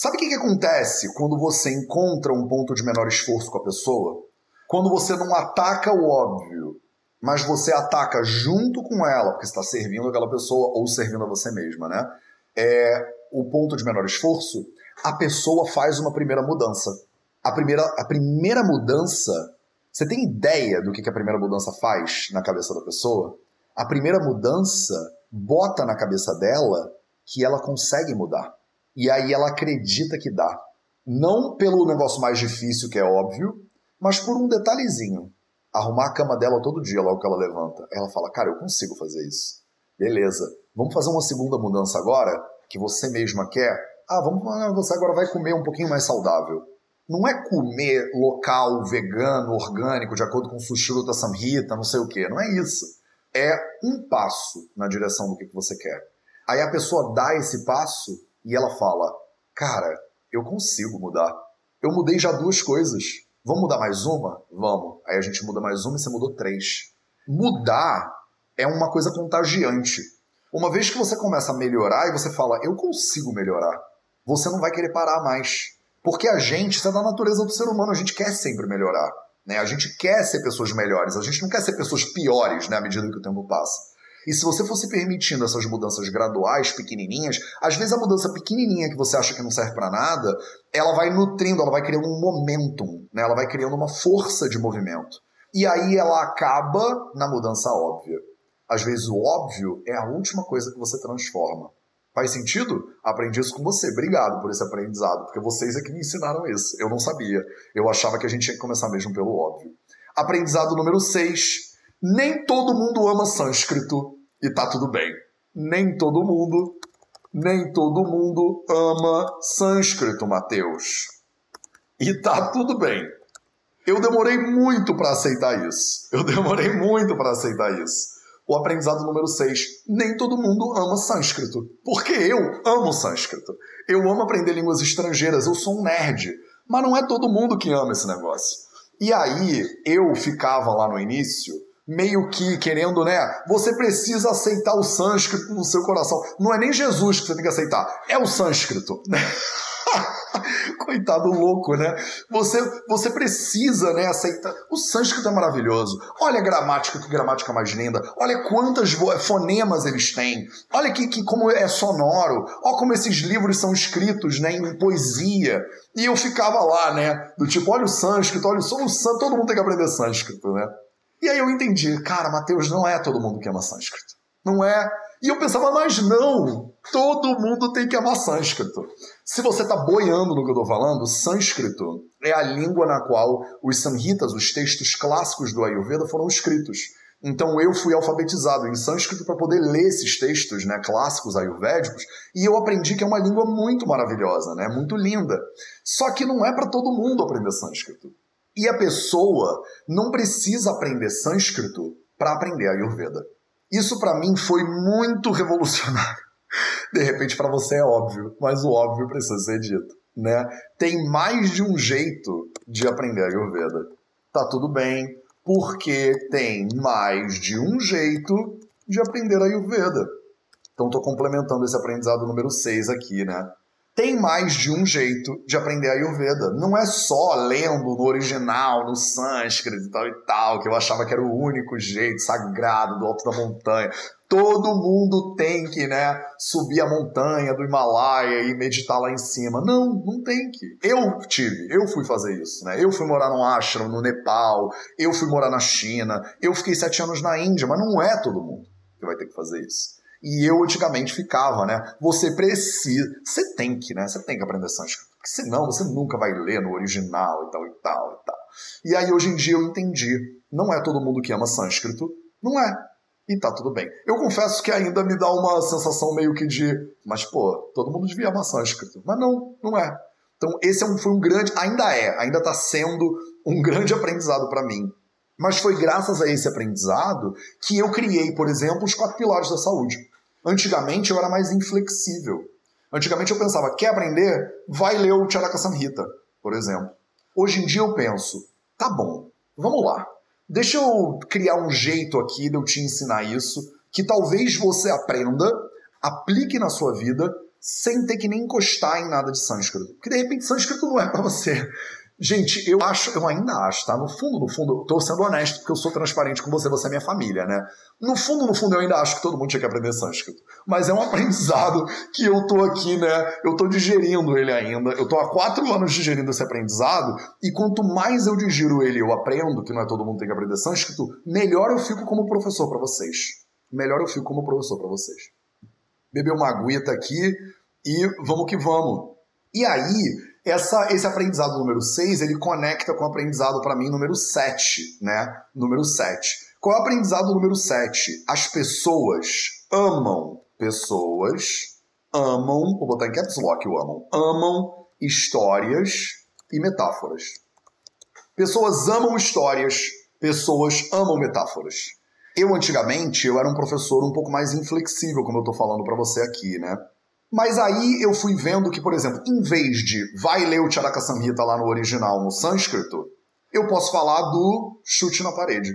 Sabe o que, que acontece quando você encontra um ponto de menor esforço com a pessoa? Quando você não ataca o óbvio, mas você ataca junto com ela, porque está servindo aquela pessoa ou servindo a você mesma, né? É o ponto de menor esforço, a pessoa faz uma primeira mudança. A primeira, a primeira mudança, você tem ideia do que, que a primeira mudança faz na cabeça da pessoa? A primeira mudança bota na cabeça dela que ela consegue mudar e aí ela acredita que dá. Não pelo negócio mais difícil, que é óbvio, mas por um detalhezinho. Arrumar a cama dela todo dia, logo que ela levanta. Ela fala, cara, eu consigo fazer isso. Beleza. Vamos fazer uma segunda mudança agora, que você mesma quer? Ah, vamos, você agora vai comer um pouquinho mais saudável. Não é comer local, vegano, orgânico, de acordo com o Sushruta Samhita, não sei o quê. Não é isso. É um passo na direção do que você quer. Aí a pessoa dá esse passo e ela fala: Cara, eu consigo mudar. Eu mudei já duas coisas. Vamos mudar mais uma? Vamos. Aí a gente muda mais uma e você mudou três. Mudar é uma coisa contagiante. Uma vez que você começa a melhorar e você fala, eu consigo melhorar, você não vai querer parar mais. Porque a gente, isso é da natureza do ser humano, a gente quer sempre melhorar. Né? A gente quer ser pessoas melhores, a gente não quer ser pessoas piores né, à medida que o tempo passa. E se você fosse permitindo essas mudanças graduais, pequenininhas, às vezes a mudança pequenininha que você acha que não serve para nada, ela vai nutrindo, ela vai criando um momentum, né? ela vai criando uma força de movimento. E aí ela acaba na mudança óbvia. Às vezes o óbvio é a última coisa que você transforma. Faz sentido? Aprendi isso com você. Obrigado por esse aprendizado, porque vocês é que me ensinaram isso. Eu não sabia. Eu achava que a gente tinha que começar mesmo pelo óbvio. Aprendizado número 6. Nem todo mundo ama sânscrito e tá tudo bem. Nem todo mundo, nem todo mundo ama sânscrito, Mateus. E tá tudo bem. Eu demorei muito para aceitar isso. Eu demorei muito para aceitar isso. O aprendizado número 6. Nem todo mundo ama sânscrito. Porque eu amo sânscrito. Eu amo aprender línguas estrangeiras. Eu sou um nerd. Mas não é todo mundo que ama esse negócio. E aí, eu ficava lá no início meio que querendo, né? Você precisa aceitar o sânscrito no seu coração. Não é nem Jesus que você tem que aceitar, é o sânscrito. [LAUGHS] Coitado louco, né? Você, você precisa, né, aceitar. O sânscrito é maravilhoso. Olha a gramática, que gramática mais linda. Olha quantas fonemas eles têm. Olha que, que como é sonoro. Olha como esses livros são escritos, né, em poesia. E eu ficava lá, né, do tipo, olha o sânscrito, olha o sânscrito, todo mundo tem que aprender sânscrito, né? E aí eu entendi, cara, Mateus, não é todo mundo que ama sânscrito. Não é. E eu pensava, mas não, todo mundo tem que amar sânscrito. Se você está boiando no que eu estou falando, sânscrito é a língua na qual os samhitas, os textos clássicos do Ayurveda, foram escritos. Então eu fui alfabetizado em sânscrito para poder ler esses textos né, clássicos ayurvédicos e eu aprendi que é uma língua muito maravilhosa, né, muito linda. Só que não é para todo mundo aprender sânscrito. E a pessoa não precisa aprender sânscrito para aprender Ayurveda. Isso para mim foi muito [LAUGHS] revolucionário. De repente para você é óbvio, mas o óbvio precisa ser dito, né? Tem mais de um jeito de aprender Ayurveda. Tá tudo bem, porque tem mais de um jeito de aprender Ayurveda. Então estou complementando esse aprendizado número 6 aqui, né? Tem mais de um jeito de aprender Ayurveda. Não é só lendo no original, no sânscrito e tal e tal, que eu achava que era o único jeito sagrado do alto da montanha. Todo mundo tem que, né, subir a montanha do Himalaia e meditar lá em cima. Não, não tem que. Eu tive, eu fui fazer isso, né? Eu fui morar no ashram, no Nepal, eu fui morar na China, eu fiquei sete anos na Índia, mas não é todo mundo que vai ter que fazer isso. E eu antigamente ficava, né? Você precisa, você tem que, né? Você tem que aprender sânscrito, porque senão você nunca vai ler no original e tal e tal e tal. E aí hoje em dia eu entendi, não é todo mundo que ama sânscrito, não é. E tá tudo bem. Eu confesso que ainda me dá uma sensação meio que de, mas pô, todo mundo devia amar sânscrito. Mas não, não é. Então esse é um, foi um grande, ainda é, ainda está sendo um grande aprendizado para mim. Mas foi graças a esse aprendizado que eu criei, por exemplo, os quatro pilares da saúde. Antigamente eu era mais inflexível. Antigamente eu pensava, quer aprender? Vai ler o Charaka Samhita, por exemplo. Hoje em dia eu penso, tá bom, vamos lá. Deixa eu criar um jeito aqui de eu te ensinar isso, que talvez você aprenda, aplique na sua vida, sem ter que nem encostar em nada de sânscrito. Porque de repente sânscrito não é para você. Gente, eu acho, eu ainda acho, tá? No fundo, no fundo, tô sendo honesto porque eu sou transparente com você, você é minha família, né? No fundo, no fundo, eu ainda acho que todo mundo tinha que aprender sânscrito. Mas é um [LAUGHS] aprendizado que eu tô aqui, né? Eu tô digerindo ele ainda. Eu tô há quatro anos digerindo esse aprendizado, e quanto mais eu digiro ele eu aprendo, que não é todo mundo tem que aprender sânscrito, melhor eu fico como professor para vocês. Melhor eu fico como professor para vocês. Beber uma aguita aqui e vamos que vamos. E aí, essa, esse aprendizado número 6, ele conecta com o aprendizado para mim número 7, né? Número 7. Qual é o aprendizado número 7? As pessoas amam pessoas, amam, vou botar em caps lock o amam, amam histórias e metáforas. Pessoas amam histórias, pessoas amam metáforas. Eu antigamente eu era um professor um pouco mais inflexível, como eu estou falando para você aqui, né? Mas aí eu fui vendo que, por exemplo, em vez de vai ler o Charaka Samhita lá no original, no sânscrito, eu posso falar do chute na parede.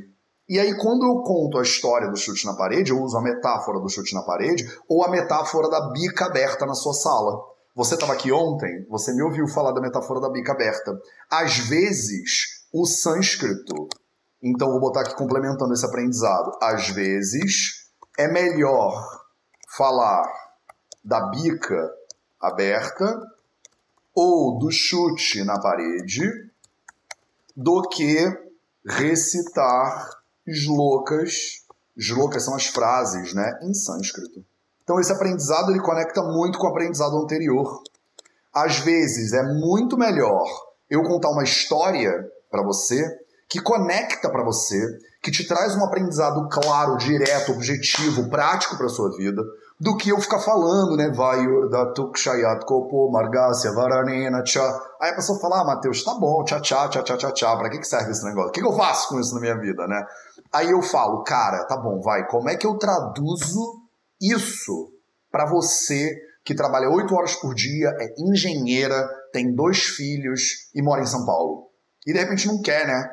E aí, quando eu conto a história do chute na parede, eu uso a metáfora do chute na parede ou a metáfora da bica aberta na sua sala. Você estava aqui ontem, você me ouviu falar da metáfora da bica aberta. Às vezes, o sânscrito, então vou botar aqui complementando esse aprendizado, às vezes é melhor falar da bica aberta ou do chute na parede do que recitar slokas. Slokas são as frases, né, em sânscrito. Então esse aprendizado ele conecta muito com o aprendizado anterior. Às vezes é muito melhor eu contar uma história para você que conecta para você, que te traz um aprendizado claro, direto, objetivo, prático para sua vida, do que eu ficar falando, né? Vai da Tukshayat Kopo Margasya Varanena Cha. Aí a pessoa fala, ah, Matheus, tá bom, tchá, tchá, tchá, tchá, tchá, tchá, pra que, que serve esse negócio? O que, que eu faço com isso na minha vida, né? Aí eu falo, cara, tá bom, vai, como é que eu traduzo isso para você que trabalha oito horas por dia, é engenheira, tem dois filhos e mora em São Paulo? E de repente não quer, né?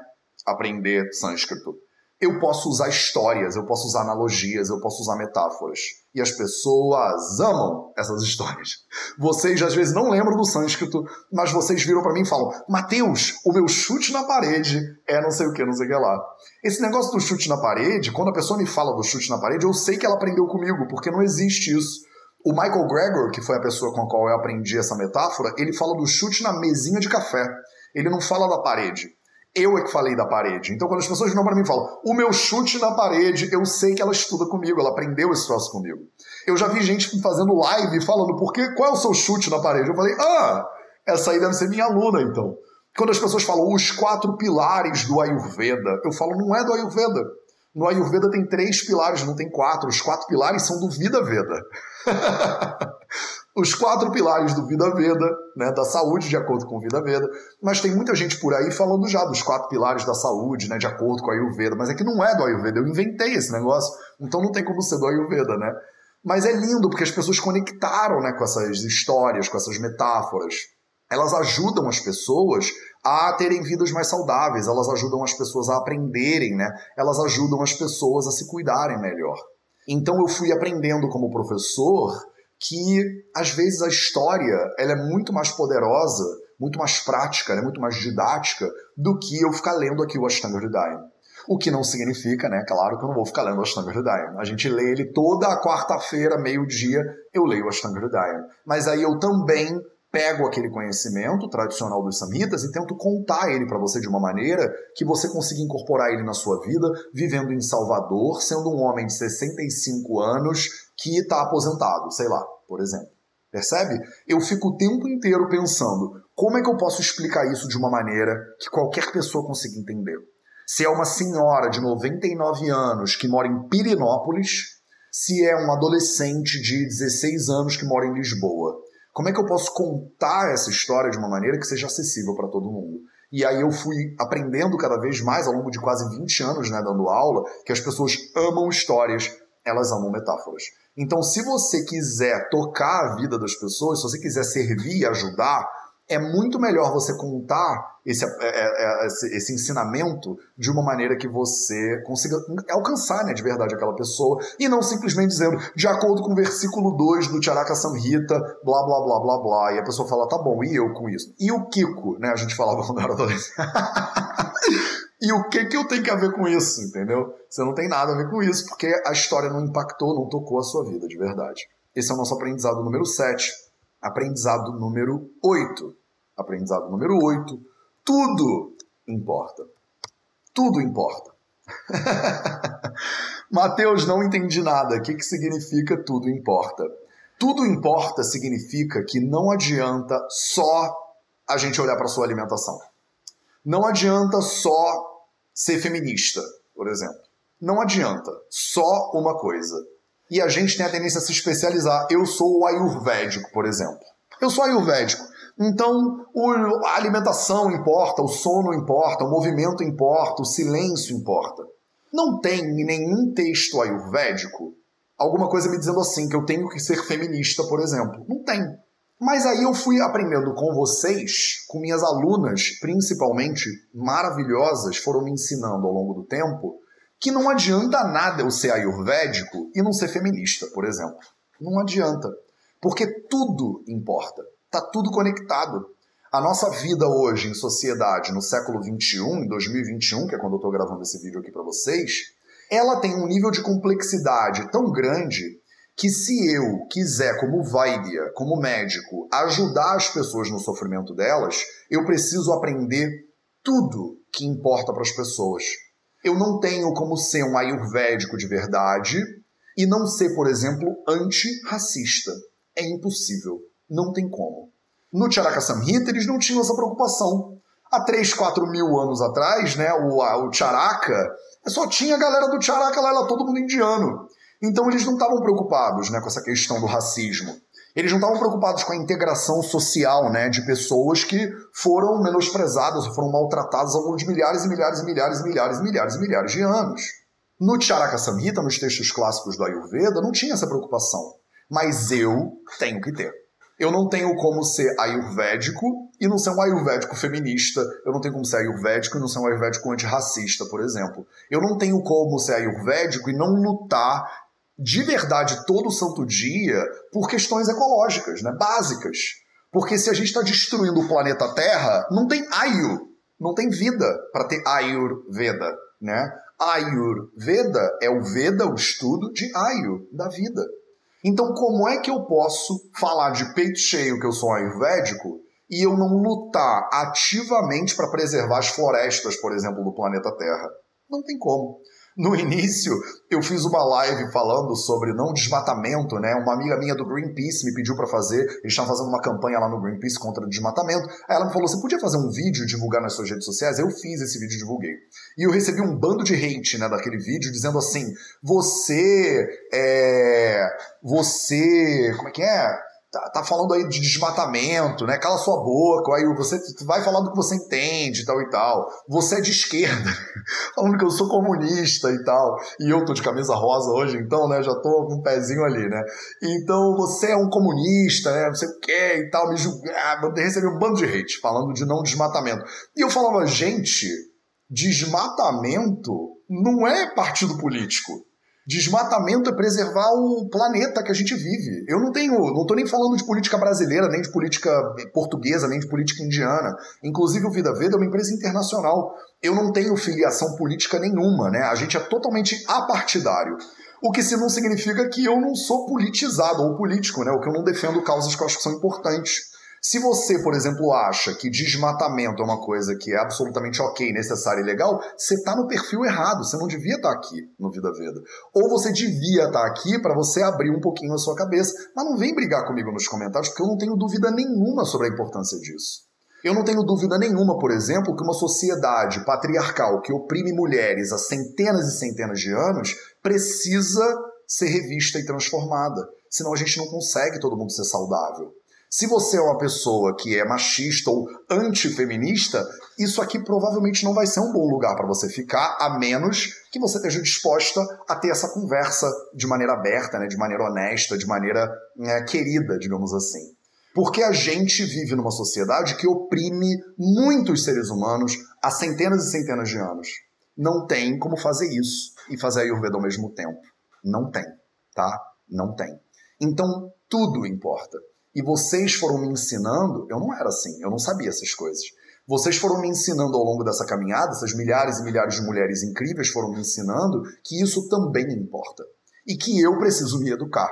Aprender sânscrito. Eu posso usar histórias, eu posso usar analogias, eu posso usar metáforas. E as pessoas amam essas histórias. Vocês às vezes não lembram do sânscrito, mas vocês viram para mim e falam: Mateus, o meu chute na parede é não sei o que, não sei o que lá. Esse negócio do chute na parede, quando a pessoa me fala do chute na parede, eu sei que ela aprendeu comigo, porque não existe isso. O Michael Gregor, que foi a pessoa com a qual eu aprendi essa metáfora, ele fala do chute na mesinha de café. Ele não fala da parede. Eu é que falei da parede. Então, quando as pessoas viram para mim e falam, o meu chute na parede, eu sei que ela estuda comigo, ela aprendeu esse troço comigo. Eu já vi gente fazendo live falando, por quê? qual é o seu chute na parede? Eu falei, ah, essa aí deve ser minha aluna, então. Quando as pessoas falam os quatro pilares do Ayurveda, eu falo, não é do Ayurveda. No Ayurveda tem três pilares, não tem quatro. Os quatro pilares são do Vida Veda. [LAUGHS] os quatro pilares do Vida Veda, né, da saúde de acordo com o Vida Veda, mas tem muita gente por aí falando já dos quatro pilares da saúde, né, de acordo com a Ayurveda, mas é que não é do Ayurveda, eu inventei esse negócio, então não tem como ser do Ayurveda, né? Mas é lindo porque as pessoas conectaram, né, com essas histórias, com essas metáforas. Elas ajudam as pessoas a terem vidas mais saudáveis, elas ajudam as pessoas a aprenderem, né? Elas ajudam as pessoas a se cuidarem melhor. Então eu fui aprendendo como professor que às vezes a história ela é muito mais poderosa, muito mais prática, é muito mais didática do que eu ficar lendo aqui o Ashtanga Hridayam. O que não significa, né? Claro que eu não vou ficar lendo o Ashtanga Hridayam. A gente lê ele toda a quarta-feira, meio-dia, eu leio o Ashtanga Hridayam. Mas aí eu também pego aquele conhecimento tradicional dos samhitas e tento contar ele para você de uma maneira que você consiga incorporar ele na sua vida, vivendo em Salvador, sendo um homem de 65 anos que está aposentado, sei lá, por exemplo. Percebe? Eu fico o tempo inteiro pensando como é que eu posso explicar isso de uma maneira que qualquer pessoa consiga entender. Se é uma senhora de 99 anos que mora em Pirinópolis, se é um adolescente de 16 anos que mora em Lisboa como é que eu posso contar essa história de uma maneira que seja acessível para todo mundo? E aí eu fui aprendendo cada vez mais ao longo de quase 20 anos, né, dando aula, que as pessoas amam histórias, elas amam metáforas. Então, se você quiser tocar a vida das pessoas, se você quiser servir e ajudar, é muito melhor você contar esse, é, é, é, esse, esse, ensinamento de uma maneira que você consiga alcançar né, de verdade aquela pessoa e não simplesmente dizendo, de acordo com o versículo 2 do Charaka Samhita, blá blá blá blá blá, e a pessoa fala, tá bom, e eu com isso? E o Kiko, né? A gente falava quando era adolescente. [LAUGHS] e o que que eu tenho que a ver com isso, entendeu? Você não tem nada a ver com isso, porque a história não impactou, não tocou a sua vida de verdade. Esse é o nosso aprendizado número 7. Aprendizado número 8 Aprendizado número 8. Tudo importa. Tudo importa. [LAUGHS] Mateus, não entendi nada. O que, que significa tudo importa? Tudo importa significa que não adianta só a gente olhar para sua alimentação. Não adianta só ser feminista, por exemplo. Não adianta só uma coisa. E a gente tem a tendência a se especializar. Eu sou o ayurvédico, por exemplo. Eu sou ayurvédico. Então, a alimentação importa, o sono importa, o movimento importa, o silêncio importa. Não tem nenhum texto ayurvédico alguma coisa me dizendo assim que eu tenho que ser feminista, por exemplo. Não tem. Mas aí eu fui aprendendo com vocês, com minhas alunas, principalmente maravilhosas, foram me ensinando ao longo do tempo, que não adianta nada eu ser ayurvédico e não ser feminista, por exemplo. Não adianta. Porque tudo importa. Está tudo conectado. A nossa vida hoje em sociedade, no século 21, em 2021, que é quando eu estou gravando esse vídeo aqui para vocês, ela tem um nível de complexidade tão grande que se eu quiser, como Vaidya, como médico, ajudar as pessoas no sofrimento delas, eu preciso aprender tudo que importa para as pessoas. Eu não tenho como ser um ayurvédico de verdade e não ser, por exemplo, antirracista. É impossível. Não tem como. No Charaka Samhita, eles não tinham essa preocupação. Há 3, 4 mil anos atrás, né, o, a, o Charaka, só tinha a galera do Charaka lá, era todo mundo indiano. Então eles não estavam preocupados né, com essa questão do racismo. Eles não estavam preocupados com a integração social né, de pessoas que foram menosprezadas foram maltratadas ao longo de milhares e milhares e milhares e milhares e milhares e milhares de anos. No Charaka Samhita, nos textos clássicos do Ayurveda, não tinha essa preocupação. Mas eu tenho que ter. Eu não tenho como ser ayurvédico e não ser um ayurvédico feminista. Eu não tenho como ser ayurvédico e não ser um ayurvédico antirracista, por exemplo. Eu não tenho como ser ayurvédico e não lutar de verdade todo santo dia por questões ecológicas, né, básicas. Porque se a gente está destruindo o planeta Terra, não tem Ayur, não tem vida para ter Ayurveda, né? Ayurveda é o Veda, o estudo de Ayur, da vida. Então, como é que eu posso falar de peito cheio que eu sou ayurvédico e eu não lutar ativamente para preservar as florestas, por exemplo, do planeta Terra? Não tem como. No início, eu fiz uma live falando sobre não desmatamento, né? Uma amiga minha do Greenpeace me pediu para fazer, eles estavam fazendo uma campanha lá no Greenpeace contra o desmatamento. Aí ela me falou: "Você podia fazer um vídeo divulgar nas suas redes sociais?" Eu fiz esse vídeo divulguei. E eu recebi um bando de hate, né, daquele vídeo dizendo assim: "Você é você, como é que é? Tá, tá, falando aí de desmatamento, né? Cala sua boca, aí você vai falando do que você entende, tal e tal. Você é de esquerda, [LAUGHS] falando que eu sou comunista e tal. E eu tô de camisa rosa hoje, então, né? Já tô com um pezinho ali, né? Então você é um comunista, né? Não sei o que e tal, me julgar. Recebi um bando de hate falando de não desmatamento. E eu falava, gente, desmatamento não é partido político. Desmatamento é preservar o planeta que a gente vive. Eu não tenho, não estou nem falando de política brasileira, nem de política portuguesa, nem de política indiana. Inclusive o Vida Veda é uma empresa internacional. Eu não tenho filiação política nenhuma, né? A gente é totalmente apartidário. O que se não significa que eu não sou politizado ou político, né? O que eu não defendo causas que eu acho que são importantes. Se você, por exemplo, acha que desmatamento é uma coisa que é absolutamente ok, necessária e legal, você está no perfil errado. Você não devia estar tá aqui no Vida Veda. Ou você devia estar tá aqui para você abrir um pouquinho a sua cabeça. Mas não vem brigar comigo nos comentários, porque eu não tenho dúvida nenhuma sobre a importância disso. Eu não tenho dúvida nenhuma, por exemplo, que uma sociedade patriarcal que oprime mulheres há centenas e centenas de anos precisa ser revista e transformada. Senão a gente não consegue todo mundo ser saudável. Se você é uma pessoa que é machista ou antifeminista, isso aqui provavelmente não vai ser um bom lugar para você ficar, a menos que você esteja disposta a ter essa conversa de maneira aberta, né, de maneira honesta, de maneira né, querida, digamos assim. Porque a gente vive numa sociedade que oprime muitos seres humanos há centenas e centenas de anos. Não tem como fazer isso e fazer a Ayurveda ao mesmo tempo. Não tem, tá? Não tem. Então, tudo importa. E vocês foram me ensinando, eu não era assim, eu não sabia essas coisas. Vocês foram me ensinando ao longo dessa caminhada, essas milhares e milhares de mulheres incríveis foram me ensinando que isso também importa. E que eu preciso me educar.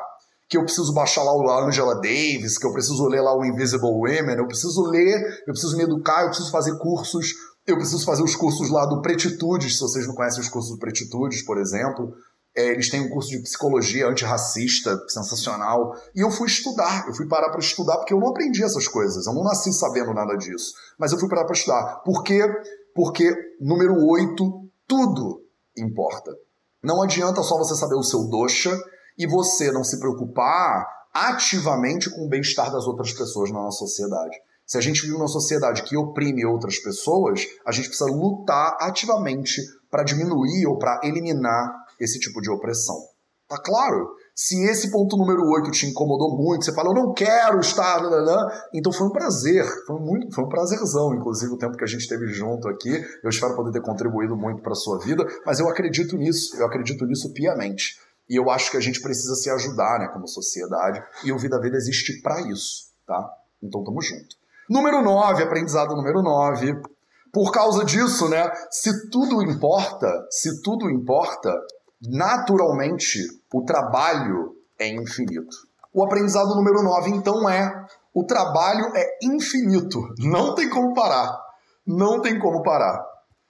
Que eu preciso baixar lá o Angela Davis, que eu preciso ler lá o Invisible Women, eu preciso ler, eu preciso me educar, eu preciso fazer cursos, eu preciso fazer os cursos lá do Pretitudes, se vocês não conhecem os cursos do Pretitudes, por exemplo. É, eles têm um curso de psicologia antirracista sensacional. E eu fui estudar, eu fui parar para estudar, porque eu não aprendi essas coisas, eu não nasci sabendo nada disso. Mas eu fui parar para estudar. Por quê? Porque, número 8, tudo importa. Não adianta só você saber o seu dosha e você não se preocupar ativamente com o bem-estar das outras pessoas na nossa sociedade. Se a gente vive numa sociedade que oprime outras pessoas, a gente precisa lutar ativamente para diminuir ou para eliminar esse tipo de opressão. Tá claro? Se esse ponto número 8 te incomodou muito, você fala, eu não quero estar, então foi um prazer, foi, muito, foi um prazerzão, inclusive, o tempo que a gente esteve junto aqui. Eu espero poder ter contribuído muito para sua vida, mas eu acredito nisso, eu acredito nisso piamente. E eu acho que a gente precisa se ajudar, né, como sociedade, e o Vida Vida existe para isso, tá? Então tamo junto. Número 9, aprendizado número 9. Por causa disso, né, se tudo importa, se tudo importa, naturalmente, o trabalho é infinito. O aprendizado número 9, então, é: o trabalho é infinito. Não tem como parar. Não tem como parar.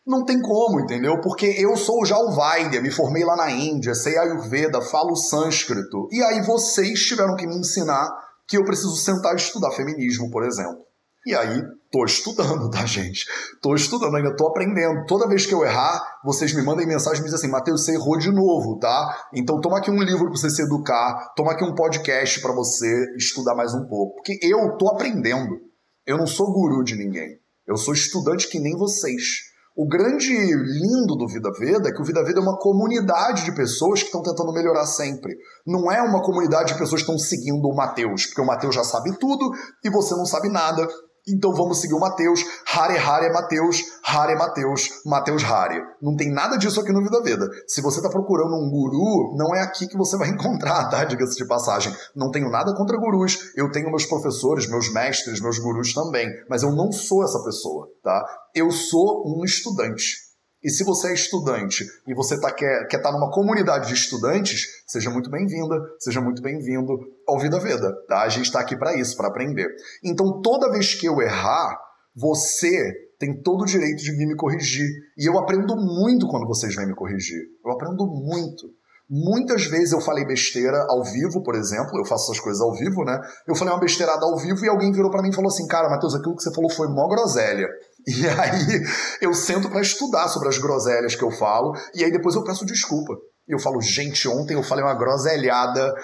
Não tem como, entendeu? Porque eu sou já o Vaidya, me formei lá na Índia, sei Ayurveda, falo sânscrito. E aí vocês tiveram que me ensinar que eu preciso sentar e estudar feminismo, por exemplo. E aí, tô estudando, tá, gente? Tô estudando, ainda tô aprendendo. Toda vez que eu errar, vocês me mandem mensagem e me dizem assim, Matheus, você errou de novo, tá? Então toma aqui um livro para você se educar, toma aqui um podcast para você estudar mais um pouco. Porque eu tô aprendendo. Eu não sou guru de ninguém. Eu sou estudante que nem vocês. O grande lindo do Vida Veda é que o Vida Veda é uma comunidade de pessoas que estão tentando melhorar sempre. Não é uma comunidade de pessoas que estão seguindo o Mateus, porque o Mateus já sabe tudo e você não sabe nada. Então vamos seguir o Mateus. Hare Hare é Mateus, Hare é Mateus, Mateus Hare. Não tem nada disso aqui no Vida Veda. Se você está procurando um guru, não é aqui que você vai [LAUGHS] encontrar, tá? Diga-se de passagem. Não tenho nada contra gurus. Eu tenho meus professores, meus mestres, meus gurus também. Mas eu não sou essa pessoa, tá? Eu sou um estudante. E se você é estudante e você tá, quer estar tá numa comunidade de estudantes, seja muito bem-vinda, seja muito bem-vindo ao Vida Veda. Tá? A gente está aqui para isso, para aprender. Então, toda vez que eu errar, você tem todo o direito de vir me corrigir. E eu aprendo muito quando vocês vêm me corrigir. Eu aprendo muito. Muitas vezes eu falei besteira ao vivo, por exemplo, eu faço essas coisas ao vivo, né? Eu falei uma besteirada ao vivo e alguém virou para mim e falou assim: Cara, Matheus, aquilo que você falou foi mó groselha. E [LAUGHS] aí eu sento para estudar sobre as groselhas que eu falo, e aí depois eu peço desculpa. E eu falo, gente, ontem eu falei uma groselhada,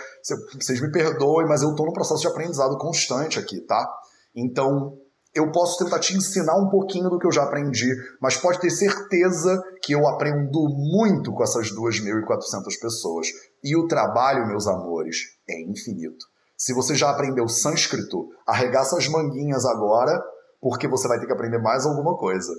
vocês me perdoem, mas eu tô no processo de aprendizado constante aqui, tá? Então, eu posso tentar te ensinar um pouquinho do que eu já aprendi, mas pode ter certeza que eu aprendo muito com essas 2.400 pessoas. E o trabalho, meus amores, é infinito. Se você já aprendeu sânscrito, arregaça as manguinhas agora porque você vai ter que aprender mais alguma coisa.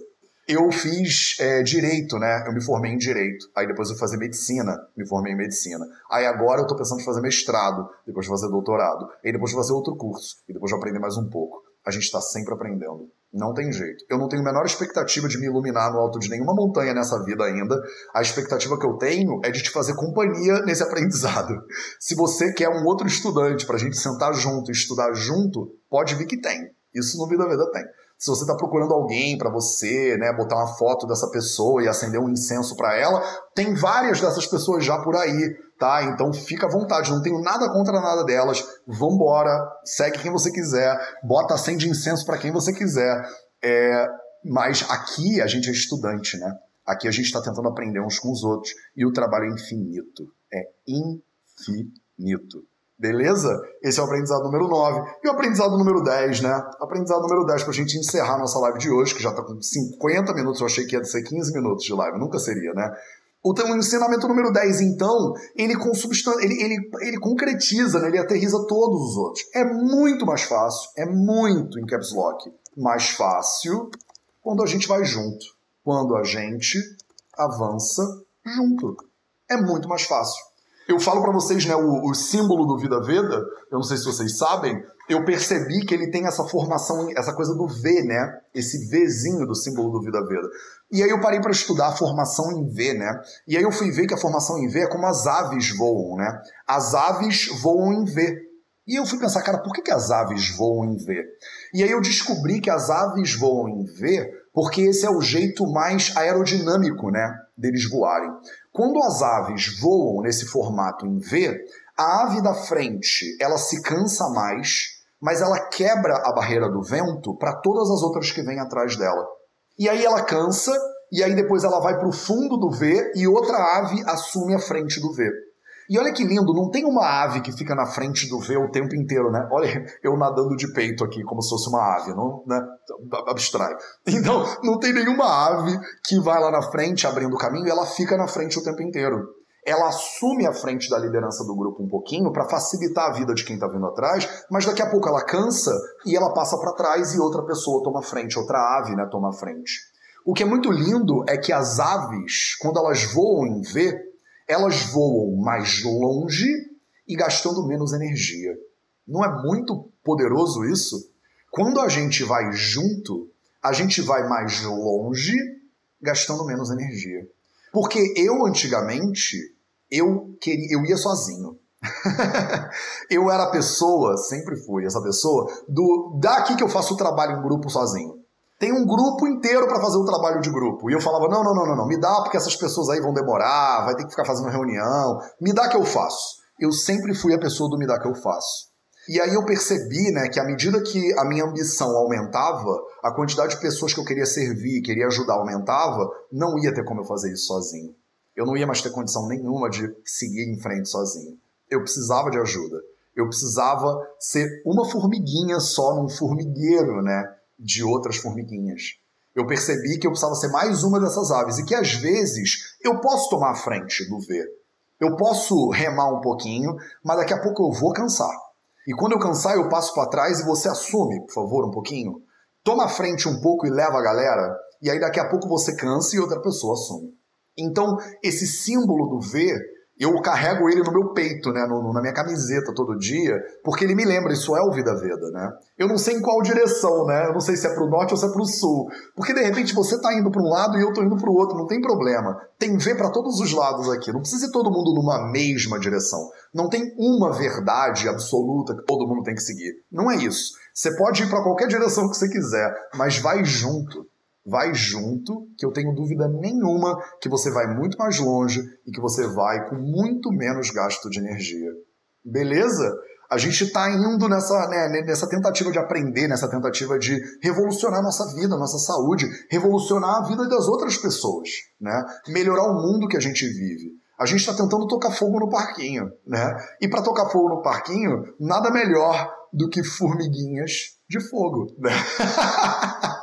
Eu fiz é, direito, né? Eu me formei em direito. Aí depois eu fazer medicina, me formei em medicina. Aí agora eu tô pensando em fazer mestrado, depois de fazer doutorado. Aí depois de fazer outro curso, e depois de aprender mais um pouco. A gente está sempre aprendendo. Não tem jeito. Eu não tenho a menor expectativa de me iluminar no alto de nenhuma montanha nessa vida ainda. A expectativa que eu tenho é de te fazer companhia nesse aprendizado. Se você quer um outro estudante para a gente sentar junto e estudar junto, pode vir que tem. Isso no Vida Veda tem. Se você está procurando alguém para você, né, botar uma foto dessa pessoa e acender um incenso para ela, tem várias dessas pessoas já por aí, tá? Então fica à vontade, não tenho nada contra nada delas. Vambora, segue quem você quiser, bota acende incenso para quem você quiser. É, mas aqui a gente é estudante, né? Aqui a gente está tentando aprender uns com os outros e o trabalho é infinito. É infinito. Beleza? Esse é o aprendizado número 9. E o aprendizado número 10, né? Aprendizado número 10 para a gente encerrar nossa live de hoje, que já está com 50 minutos, eu achei que ia ser 15 minutos de live, nunca seria, né? O ensinamento número 10, então, ele, ele, ele, ele concretiza, né? ele aterriza todos os outros. É muito mais fácil, é muito em caps lock, mais fácil quando a gente vai junto, quando a gente avança junto. É muito mais fácil. Eu falo para vocês, né, o, o, símbolo do Vida Veda, eu não sei se vocês sabem, eu percebi que ele tem essa formação, essa coisa do V, né? Esse Vzinho do símbolo do Vida Veda. E aí eu parei para estudar a formação em V, né? E aí eu fui ver que a formação em V é como as aves voam, né? As aves voam em V. E eu fui pensar, cara, por que, que as aves voam em V? E aí eu descobri que as aves voam em V porque esse é o jeito mais aerodinâmico, né, deles voarem. Quando as aves voam nesse formato em V, a ave da frente ela se cansa mais, mas ela quebra a barreira do vento para todas as outras que vêm atrás dela. E aí ela cansa, e aí depois ela vai para o fundo do V e outra ave assume a frente do V. E olha que lindo, não tem uma ave que fica na frente do V o tempo inteiro, né? Olha, eu nadando de peito aqui, como se fosse uma ave, não, né? Abstrai. [LAUGHS] Então, não tem nenhuma ave que vai lá na frente abrindo o caminho e ela fica na frente o tempo inteiro. Ela assume a frente da liderança do grupo um pouquinho para facilitar a vida de quem está vindo atrás, mas daqui a pouco ela cansa e ela passa para trás e outra pessoa toma frente, outra ave, né, toma frente. O que é muito lindo é que as aves, quando elas voam em V, elas voam mais longe e gastando menos energia. Não é muito poderoso isso? Quando a gente vai junto, a gente vai mais longe, gastando menos energia. Porque eu antigamente eu queria, eu ia sozinho. [LAUGHS] eu era a pessoa, sempre fui essa pessoa do daqui que eu faço o trabalho em grupo sozinho tem um grupo inteiro para fazer o um trabalho de grupo. E eu falava: não, não, não, não, não, me dá porque essas pessoas aí vão demorar, vai ter que ficar fazendo reunião, me dá que eu faço. Eu sempre fui a pessoa do me dá que eu faço. E aí eu percebi, né, que à medida que a minha ambição aumentava, a quantidade de pessoas que eu queria servir, queria ajudar aumentava, não ia ter como eu fazer isso sozinho. Eu não ia mais ter condição nenhuma de seguir em frente sozinho. Eu precisava de ajuda. Eu precisava ser uma formiguinha só num formigueiro, né? De outras formiguinhas. Eu percebi que eu precisava ser mais uma dessas aves e que às vezes eu posso tomar a frente do V. Eu posso remar um pouquinho, mas daqui a pouco eu vou cansar. E quando eu cansar, eu passo para trás e você assume, por favor, um pouquinho. Toma a frente um pouco e leva a galera, e aí daqui a pouco você cansa e outra pessoa assume. Então, esse símbolo do V eu carrego ele no meu peito, né, no, na minha camiseta todo dia, porque ele me lembra, isso é o Vida Veda, né? Eu não sei em qual direção, né? Eu não sei se é pro norte ou se é pro sul. Porque de repente você tá indo para um lado e eu tô indo para o outro, não tem problema. Tem V para todos os lados aqui. Não precisa ir todo mundo numa mesma direção. Não tem uma verdade absoluta que todo mundo tem que seguir. Não é isso. Você pode ir para qualquer direção que você quiser, mas vai junto vai junto, que eu tenho dúvida nenhuma que você vai muito mais longe e que você vai com muito menos gasto de energia. Beleza? A gente está indo nessa, né, nessa tentativa de aprender, nessa tentativa de revolucionar nossa vida, nossa saúde, revolucionar a vida das outras pessoas, né? melhorar o mundo que a gente vive. A gente está tentando tocar fogo no parquinho, né? E para tocar fogo no parquinho, nada melhor do que formiguinhas de fogo, né? [LAUGHS]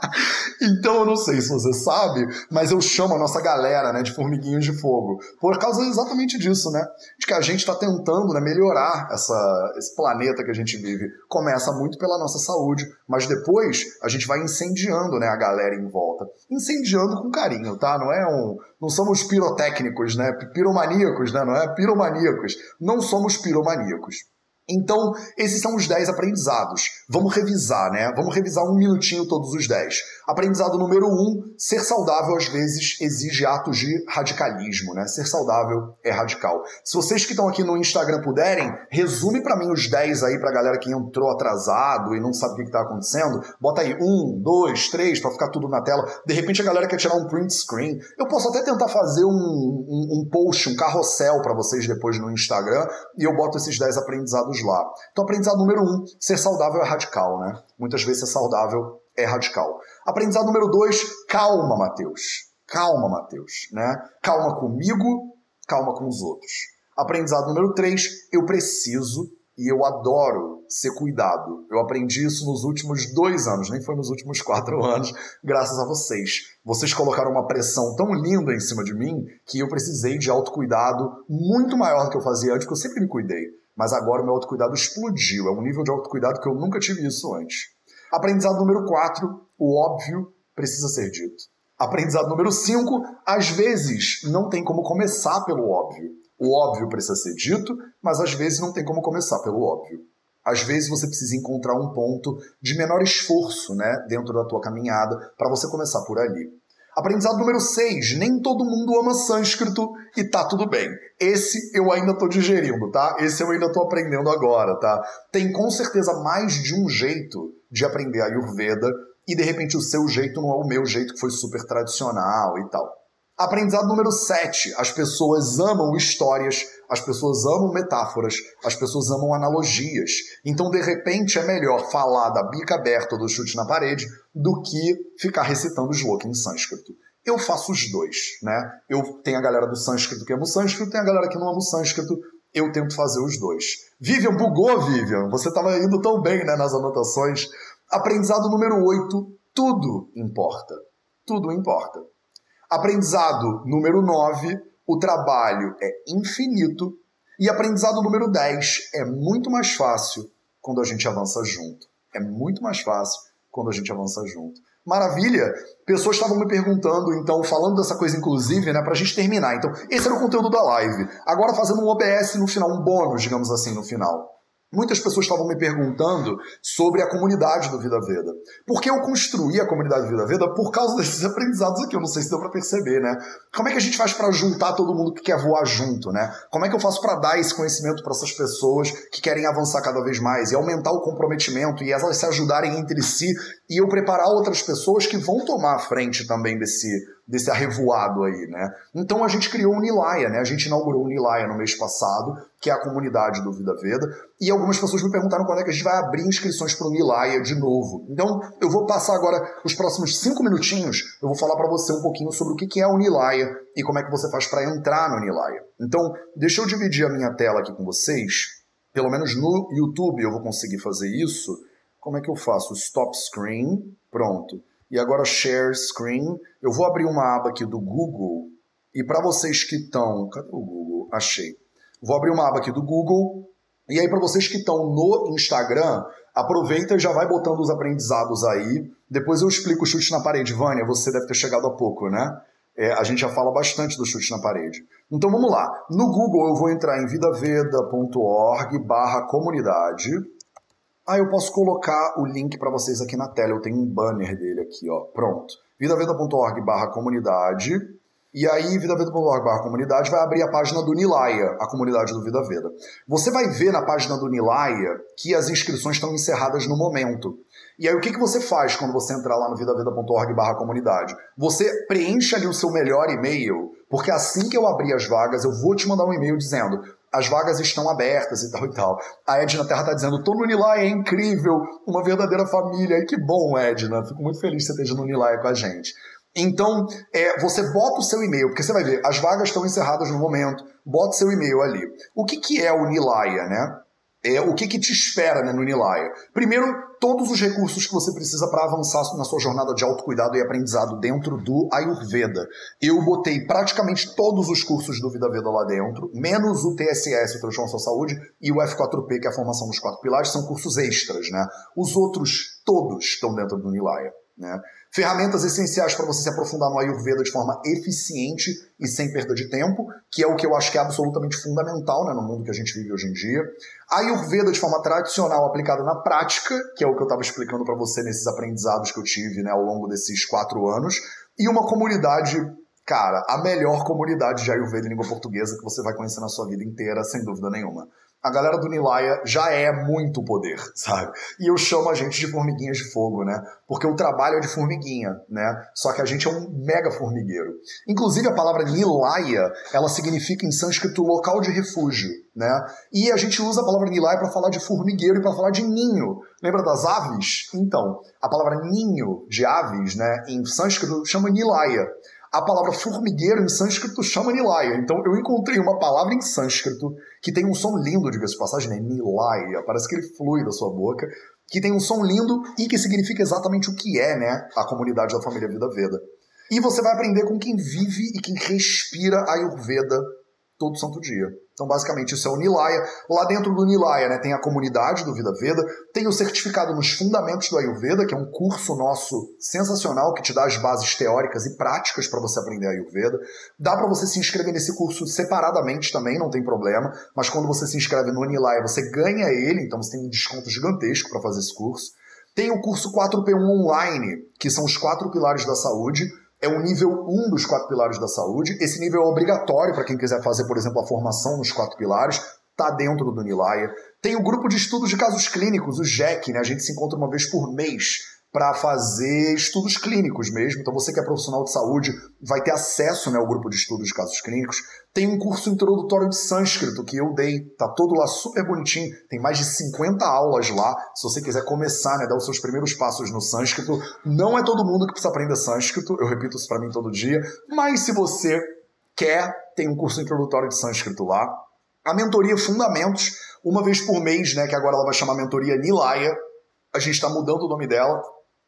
Então eu não sei se você sabe, mas eu chamo a nossa galera né, de formiguinhos de fogo. Por causa exatamente disso, né? De que a gente está tentando né, melhorar essa, esse planeta que a gente vive. Começa muito pela nossa saúde, mas depois a gente vai incendiando né, a galera em volta. Incendiando com carinho, tá? Não é um. Não somos pirotécnicos, né? Piromaníacos, né? Não é piromaníacos. Não somos piromaníacos. Então, esses são os 10 aprendizados. Vamos revisar, né? Vamos revisar um minutinho todos os 10. Aprendizado número 1, um, ser saudável às vezes exige atos de radicalismo, né? Ser saudável é radical. Se vocês que estão aqui no Instagram puderem, resume para mim os 10 aí pra galera que entrou atrasado e não sabe o que, está acontecendo. Bota aí um, dois, três, para ficar tudo na tela. De repente a galera quer tirar um print screen. Eu posso até tentar fazer um, um, um post, um carrossel para vocês depois no Instagram e eu boto esses 10 aprendizados lá. Então, aprendizado número um, ser saudável é radical, né? Muitas vezes ser saudável é radical. Aprendizado número dois, calma, Mateus. Calma, Mateus, né? Calma comigo, calma com os outros. Aprendizado número três, eu preciso e eu adoro ser cuidado. Eu aprendi isso nos últimos dois anos, nem foi nos últimos quatro [LAUGHS] anos, graças a vocês. Vocês colocaram uma pressão tão linda em cima de mim que eu precisei de autocuidado muito maior do que eu fazia antes, porque eu sempre me cuidei mas agora o meu autocuidado explodiu. É um nível de autocuidado que eu nunca tive isso antes. Aprendizado número 4, o óbvio precisa ser dito. Aprendizado número 5, às vezes não tem como começar pelo óbvio. O óbvio precisa ser dito, mas às vezes não tem como começar pelo óbvio. Às vezes você precisa encontrar um ponto de menor esforço, né, dentro da tua caminhada, para você começar por ali. Aprendizado número 6. Nem todo mundo ama sânscrito e tá tudo bem. Esse eu ainda tô digerindo, tá? Esse eu ainda tô aprendendo agora, tá? Tem com certeza mais de um jeito de aprender a Ayurveda e de repente o seu jeito não é o meu jeito que foi super tradicional e tal. Aprendizado número 7. As pessoas amam histórias, as pessoas amam metáforas, as pessoas amam analogias. Então, de repente, é melhor falar da bica aberta ou do chute na parede do que ficar recitando o sloka em sânscrito. Eu faço os dois, né? Eu tenho a galera do sânscrito que ama o sânscrito, tem a galera que não ama o sânscrito. Eu tento fazer os dois. Vivian, bugou, Vivian. Você estava indo tão bem né, nas anotações. Aprendizado número 8. Tudo importa. Tudo importa. Aprendizado número 9, o trabalho é infinito. E aprendizado número 10, é muito mais fácil quando a gente avança junto. É muito mais fácil quando a gente avança junto. Maravilha! Pessoas estavam me perguntando, então, falando dessa coisa inclusive, né, pra gente terminar. Então, esse era o conteúdo da live. Agora fazendo um OBS no final, um bônus, digamos assim, no final. Muitas pessoas estavam me perguntando sobre a comunidade do Vida Veda. Porque eu construí a comunidade do Vida Veda por causa desses aprendizados aqui. Eu não sei se deu para perceber, né? Como é que a gente faz para juntar todo mundo que quer voar junto, né? Como é que eu faço para dar esse conhecimento para essas pessoas que querem avançar cada vez mais e aumentar o comprometimento e elas se ajudarem entre si e eu preparar outras pessoas que vão tomar a frente também desse desse arrevoado aí, né? Então a gente criou o Nilaya, né? A gente inaugurou o Nilaya no mês passado, que é a comunidade do Vida Veda, e algumas pessoas me perguntaram quando é que a gente vai abrir inscrições para o Nilaya de novo. Então eu vou passar agora os próximos cinco minutinhos, eu vou falar para você um pouquinho sobre o que é o Nilaya e como é que você faz para entrar no Nilaya. Então deixa eu dividir a minha tela aqui com vocês, pelo menos no YouTube eu vou conseguir fazer isso. Como é que eu faço? Stop screen, pronto. E agora share screen. Eu vou abrir uma aba aqui do Google. E para vocês que estão. Cadê o Google? Achei. Vou abrir uma aba aqui do Google. E aí, para vocês que estão no Instagram, aproveita e já vai botando os aprendizados aí. Depois eu explico o chute na parede. Vânia, você deve ter chegado há pouco, né? É, a gente já fala bastante do chute na parede. Então vamos lá. No Google eu vou entrar em vidaveda.org barra comunidade. Ah, eu posso colocar o link para vocês aqui na tela. Eu tenho um banner dele aqui, ó. Pronto. vidaveda.org barra comunidade. E aí, vidaveda.org barra comunidade vai abrir a página do Nilaya, a comunidade do Vida Veda. Você vai ver na página do Nilaya que as inscrições estão encerradas no momento. E aí o que, que você faz quando você entrar lá no vidaveda.org barra comunidade? Você preenche ali o seu melhor e-mail, porque assim que eu abrir as vagas, eu vou te mandar um e-mail dizendo as vagas estão abertas e tal e tal. A Edna Terra tá dizendo, tô no Nilaya, é incrível, uma verdadeira família. E que bom, Edna, fico muito feliz que você esteja no Nilaya com a gente. Então, é, você bota o seu e-mail, porque você vai ver, as vagas estão encerradas no momento, bota seu e-mail ali. O que, que é o Nilaya, né? É, o que, que te espera né, no Nilaya? Primeiro, todos os recursos que você precisa para avançar na sua jornada de autocuidado e aprendizado dentro do Ayurveda. Eu botei praticamente todos os cursos do Vida Veda lá dentro, menos o TSS, o Transformação Saúde, e o F4P, que é a formação dos quatro pilares, são cursos extras, né? Os outros todos estão dentro do Nilaya, né? Ferramentas essenciais para você se aprofundar no Ayurveda de forma eficiente e sem perda de tempo, que é o que eu acho que é absolutamente fundamental né, no mundo que a gente vive hoje em dia. Ayurveda de forma tradicional aplicada na prática, que é o que eu estava explicando para você nesses aprendizados que eu tive né, ao longo desses quatro anos. E uma comunidade cara, a melhor comunidade de Ayurveda em língua portuguesa que você vai conhecer na sua vida inteira, sem dúvida nenhuma a galera do Nilaya já é muito poder, sabe? E eu chamo a gente de formiguinhas de fogo, né? Porque o trabalho é de formiguinha, né? Só que a gente é um mega formigueiro. Inclusive a palavra Nilaya, ela significa em sânscrito local de refúgio, né? E a gente usa a palavra Nilaya para falar de formigueiro e para falar de ninho. Lembra das aves? Então, a palavra ninho de aves, né, em sânscrito chama Nilaya a palavra formigueiro em sânscrito chama Nilaya. Então eu encontrei uma palavra em sânscrito que tem um som lindo, diga-se de passagem, né? Nilaya. Parece que ele flui da sua boca. Que tem um som lindo e que significa exatamente o que é, né? A comunidade da família Vida Veda. E você vai aprender com quem vive e quem respira Ayurveda todo santo dia. Então, basicamente, isso é o Nilaya. Lá dentro do Nilaya né, tem a comunidade do Vida Veda, tem o certificado nos Fundamentos do Ayurveda, que é um curso nosso sensacional que te dá as bases teóricas e práticas para você aprender Ayurveda. Dá para você se inscrever nesse curso separadamente também, não tem problema, mas quando você se inscreve no Nilaya, você ganha ele, então você tem um desconto gigantesco para fazer esse curso. Tem o curso 4P1 Online, que são os quatro pilares da saúde é o nível 1 dos quatro pilares da saúde. Esse nível é obrigatório para quem quiser fazer, por exemplo, a formação nos quatro pilares. Está dentro do Nilaya. Tem o grupo de estudos de casos clínicos, o GEC, né? A gente se encontra uma vez por mês para fazer estudos clínicos mesmo. Então, você que é profissional de saúde vai ter acesso né, ao grupo de estudos de casos clínicos. Tem um curso introdutório de sânscrito que eu dei, tá todo lá super bonitinho. Tem mais de 50 aulas lá. Se você quiser começar, né, dar os seus primeiros passos no sânscrito, não é todo mundo que precisa aprender sânscrito. Eu repito isso para mim todo dia. Mas se você quer, tem um curso introdutório de sânscrito lá. A mentoria Fundamentos, uma vez por mês, né, que agora ela vai chamar Mentoria Nilaya. A gente está mudando o nome dela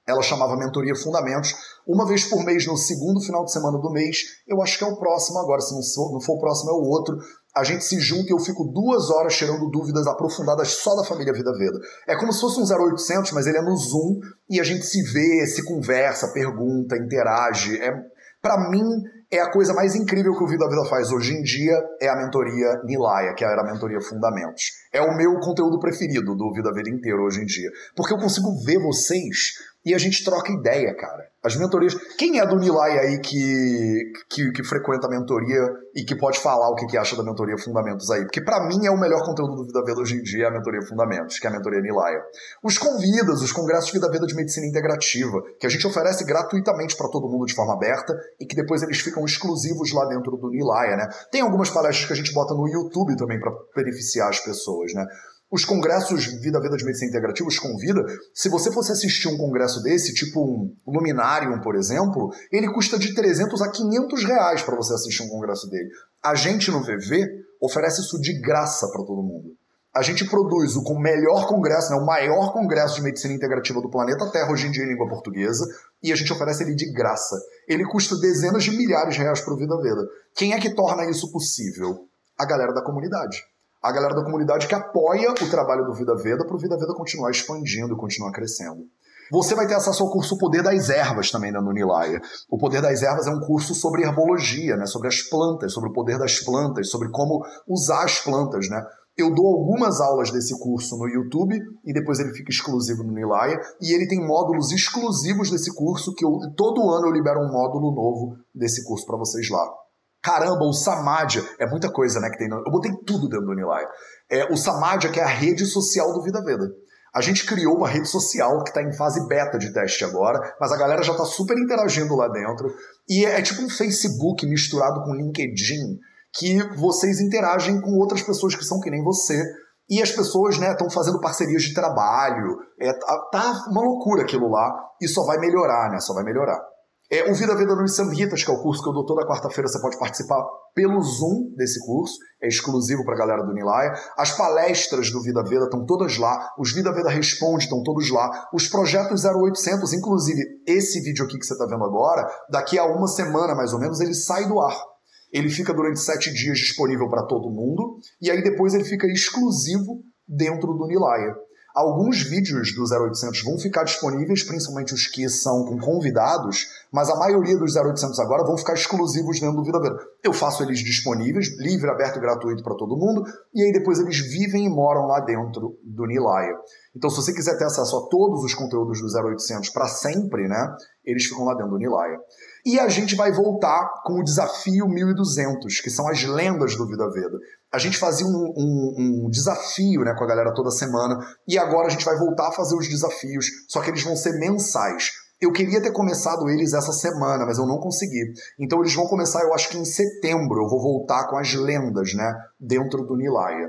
ela chamava Mentoria Fundamentos, uma vez por mês no segundo final de semana do mês. Eu acho que é o próximo agora, se não for, não for o próximo, é o outro. A gente se junta e eu fico duas horas tirando dúvidas aprofundadas só da família Vida Veda. É como se fosse um 0800, mas ele é no Zoom e a gente se vê, se conversa, pergunta, interage. É, para mim, é a coisa mais incrível que o Vida Vida faz hoje em dia é a mentoria Nilaya, que era a mentoria Fundamentos. É o meu conteúdo preferido do Vida Vida inteiro hoje em dia. Porque eu consigo ver vocês e a gente troca ideia, cara. As mentorias. Quem é do Nilay aí que, que, que, frequenta a mentoria e que pode falar o que, que acha da mentoria Fundamentos aí? Porque para mim é o melhor conteúdo do Vida Veda hoje em dia a mentoria Fundamentos, que é a mentoria Nilaya. Os convidas, os congressos Vida Veda de Medicina Integrativa, que a gente oferece gratuitamente para todo mundo de forma aberta e que depois eles ficam exclusivos lá dentro do Nilaya, né? Tem algumas palestras que a gente bota no YouTube também para beneficiar as pessoas, né? Os congressos Vida Vida de Medicina Integrativa os convida. Se você fosse assistir um congresso desse, tipo um Luminarium, por exemplo, ele custa de 300 a 500 reais para você assistir um congresso dele. A gente no VV oferece isso de graça para todo mundo. A gente produz o melhor congresso, né, o maior congresso de medicina integrativa do planeta Terra, hoje em dia em língua portuguesa, e a gente oferece ele de graça. Ele custa dezenas de milhares de reais para o Vida Veda. Quem é que torna isso possível? A galera da comunidade. A galera da comunidade que apoia o trabalho do Vida Veda para o Vida Veda continuar expandindo, continuar crescendo. Você vai ter acesso ao curso Poder das Ervas também na Nunilaia. O Poder das Ervas é um curso sobre herbologia, né? sobre as plantas, sobre o poder das plantas, sobre como usar as plantas, né? Eu dou algumas aulas desse curso no YouTube e depois ele fica exclusivo no Nilaya. E ele tem módulos exclusivos desse curso que eu, todo ano eu libero um módulo novo desse curso para vocês lá. Caramba, o Samadja é muita coisa, né? Que tem. No, eu botei tudo dentro do Nilaya. É o Samadja que é a rede social do Vida Veda. A gente criou uma rede social que está em fase beta de teste agora, mas a galera já está super interagindo lá dentro. E é, é tipo um Facebook misturado com LinkedIn que vocês interagem com outras pessoas que são que nem você. E as pessoas estão né, fazendo parcerias de trabalho. É, tá, tá uma loucura aquilo lá. E só vai melhorar, né? Só vai melhorar. É, o Vida Vida nos Samhitas, que é o curso que eu dou toda quarta-feira, você pode participar pelo Zoom desse curso, é exclusivo para a galera do Nilaya. As palestras do Vida Veda estão todas lá, os Vida Veda Responde estão todos lá, os projetos 0800, inclusive esse vídeo aqui que você está vendo agora, daqui a uma semana mais ou menos, ele sai do ar. Ele fica durante sete dias disponível para todo mundo e aí depois ele fica exclusivo dentro do Nilaya. Alguns vídeos do 0800 vão ficar disponíveis, principalmente os que são com convidados, mas a maioria dos 0800 agora vão ficar exclusivos dentro do Vida Veda. Eu faço eles disponíveis, livre, aberto e gratuito para todo mundo, e aí depois eles vivem e moram lá dentro do Nilaya. Então, se você quiser ter acesso a todos os conteúdos do 0800 para sempre, né, eles ficam lá dentro do Nilaya. E a gente vai voltar com o desafio 1200, que são as lendas do Vida Veda. A gente fazia um, um, um, desafio né, com a galera toda semana, e agora a gente vai voltar a fazer os desafios, só que eles vão ser mensais. Eu queria ter começado eles essa semana, mas eu não consegui. Então eles vão começar, eu acho que em setembro, eu vou voltar com as lendas, né, dentro do Nilaya.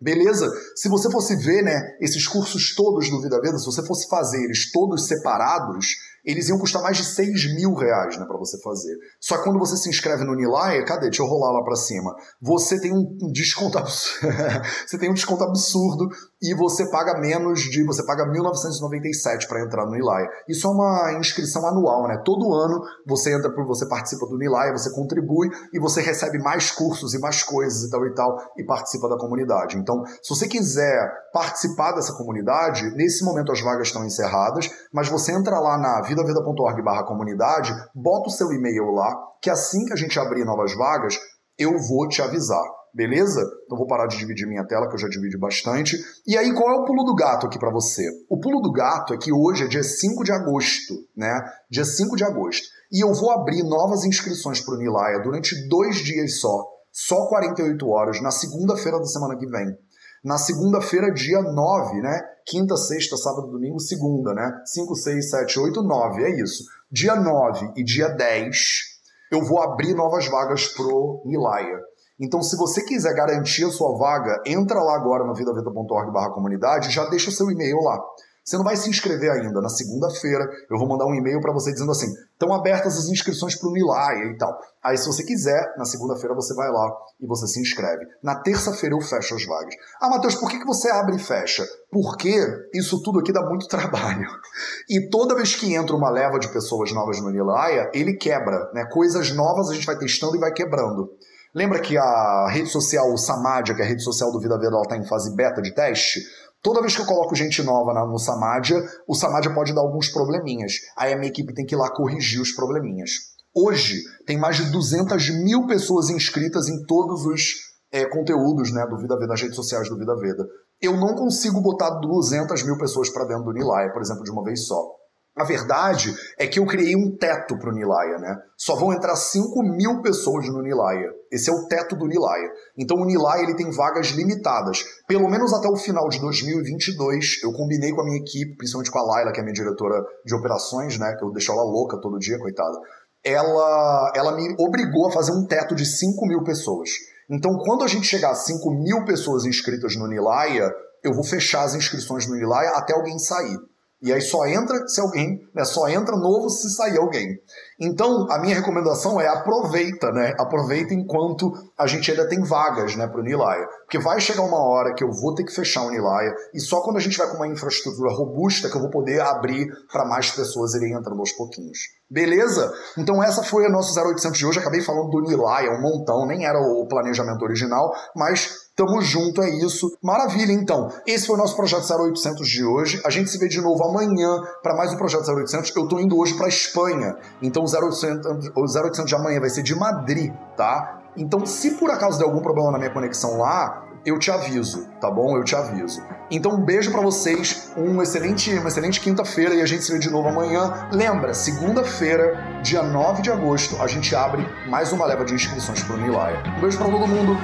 Beleza? Se você fosse ver, né, esses cursos todos do Vida Veda, se você fosse fazer eles todos separados, eles iam custar mais de 6 mil reais né, para você fazer. Só que quando você se inscreve no Nilaya, cadê? Deixa eu rolar lá para cima. Você tem um desconto absurdo. [LAUGHS] você tem um desconto absurdo e você paga menos de. Você paga 1.997 para entrar no Nilaya. Isso é uma inscrição anual, né? Todo ano você entra, você participa do Nilaya, você contribui e você recebe mais cursos e mais coisas e tal e tal e participa da comunidade. Então, se você quiser participar dessa comunidade, nesse momento as vagas estão encerradas, mas você entra lá na vidaveda.org barra comunidade, bota o seu e-mail lá, que assim que a gente abrir novas vagas, eu vou te avisar. Beleza? Então vou parar de dividir minha tela, que eu já dividi bastante. E aí, qual é o pulo do gato aqui para você? O pulo do gato é que hoje é dia 5 de agosto, né? Dia 5 de agosto. E eu vou abrir novas inscrições para o Nilaya durante dois dias só. Só 48 horas, na segunda-feira da semana que vem. Na segunda-feira, dia 9, né? Quinta, sexta, sábado, domingo, segunda, né? 5, 6, 7, 8, 9, é isso. Dia 9 e dia 10, eu vou abrir novas vagas pro Nilaya. Então, se você quiser garantir a sua vaga, entra lá agora no vidaveda.org barra comunidade e já deixa o seu e-mail lá. Você não vai se inscrever ainda. Na segunda-feira eu vou mandar um e-mail para você dizendo assim: estão abertas as inscrições para o Nilaya e tal. Aí, se você quiser, na segunda-feira você vai lá e você se inscreve. Na terça-feira eu fecho as vagas. Ah, Matheus, por que, que você abre e fecha? Porque isso tudo aqui dá muito [LAUGHS] trabalho. E toda vez que entra uma leva de pessoas novas no Nilaya, ele quebra. Né? Coisas novas a gente vai testando e vai quebrando. Lembra que a rede social, o Samadja, que é a rede social do Vida Veda, ela está em fase beta de teste? Toda vez que eu coloco gente nova no Samadja, o Samadja pode dar alguns probleminhas. Aí a minha equipe tem que ir lá corrigir os probleminhas. Hoje, tem mais de 200 mil pessoas inscritas em todos os é, conteúdos né, do Vida Veda, nas redes sociais do Vida Veda. Eu não consigo botar 200 mil pessoas para dentro do Nilaya, por exemplo, de uma vez só. A verdade é que eu criei um teto para o Nilaya, né? Só vão entrar 5 mil pessoas no Nilaya. Esse é o teto do Nilaya. Então o Nilaya ele tem vagas limitadas. Pelo menos até o final de 2022, eu combinei com a minha equipe, principalmente com a Laila, que é minha diretora de operações, né? Que eu deixo ela louca todo dia, coitada. Ela, ela me obrigou a fazer um teto de 5 mil pessoas. Então, quando a gente chegar a 5 mil pessoas inscritas no Nilaya, eu vou fechar as inscrições no Nilaya até alguém sair. E aí só entra se alguém, né, só entra novo se sair alguém. Então, a minha recomendação é aproveita, né? Aproveita enquanto a gente ainda tem vagas, né, pro Nilaya. Porque vai chegar uma hora que eu vou ter que fechar o Nilaya e só quando a gente vai com uma infraestrutura robusta que eu vou poder abrir para mais pessoas irem entrando aos pouquinhos. Beleza? Então essa foi a nosso 0800 de hoje. Acabei falando do Nilaya um montão, nem era o planejamento original, mas Tamo junto, é isso. Maravilha, então. Esse foi o nosso projeto 0800 de hoje. A gente se vê de novo amanhã para mais um projeto 0800. Eu tô indo hoje para Espanha. Então o 0800, o 0800 de amanhã vai ser de Madrid, tá? Então, se por acaso der algum problema na minha conexão lá, eu te aviso, tá bom? Eu te aviso. Então, um beijo para vocês, um excelente, uma excelente quinta-feira e a gente se vê de novo amanhã. Lembra, segunda-feira, dia 9 de agosto, a gente abre mais uma leva de inscrições pro Nilaya. Um beijo para todo mundo.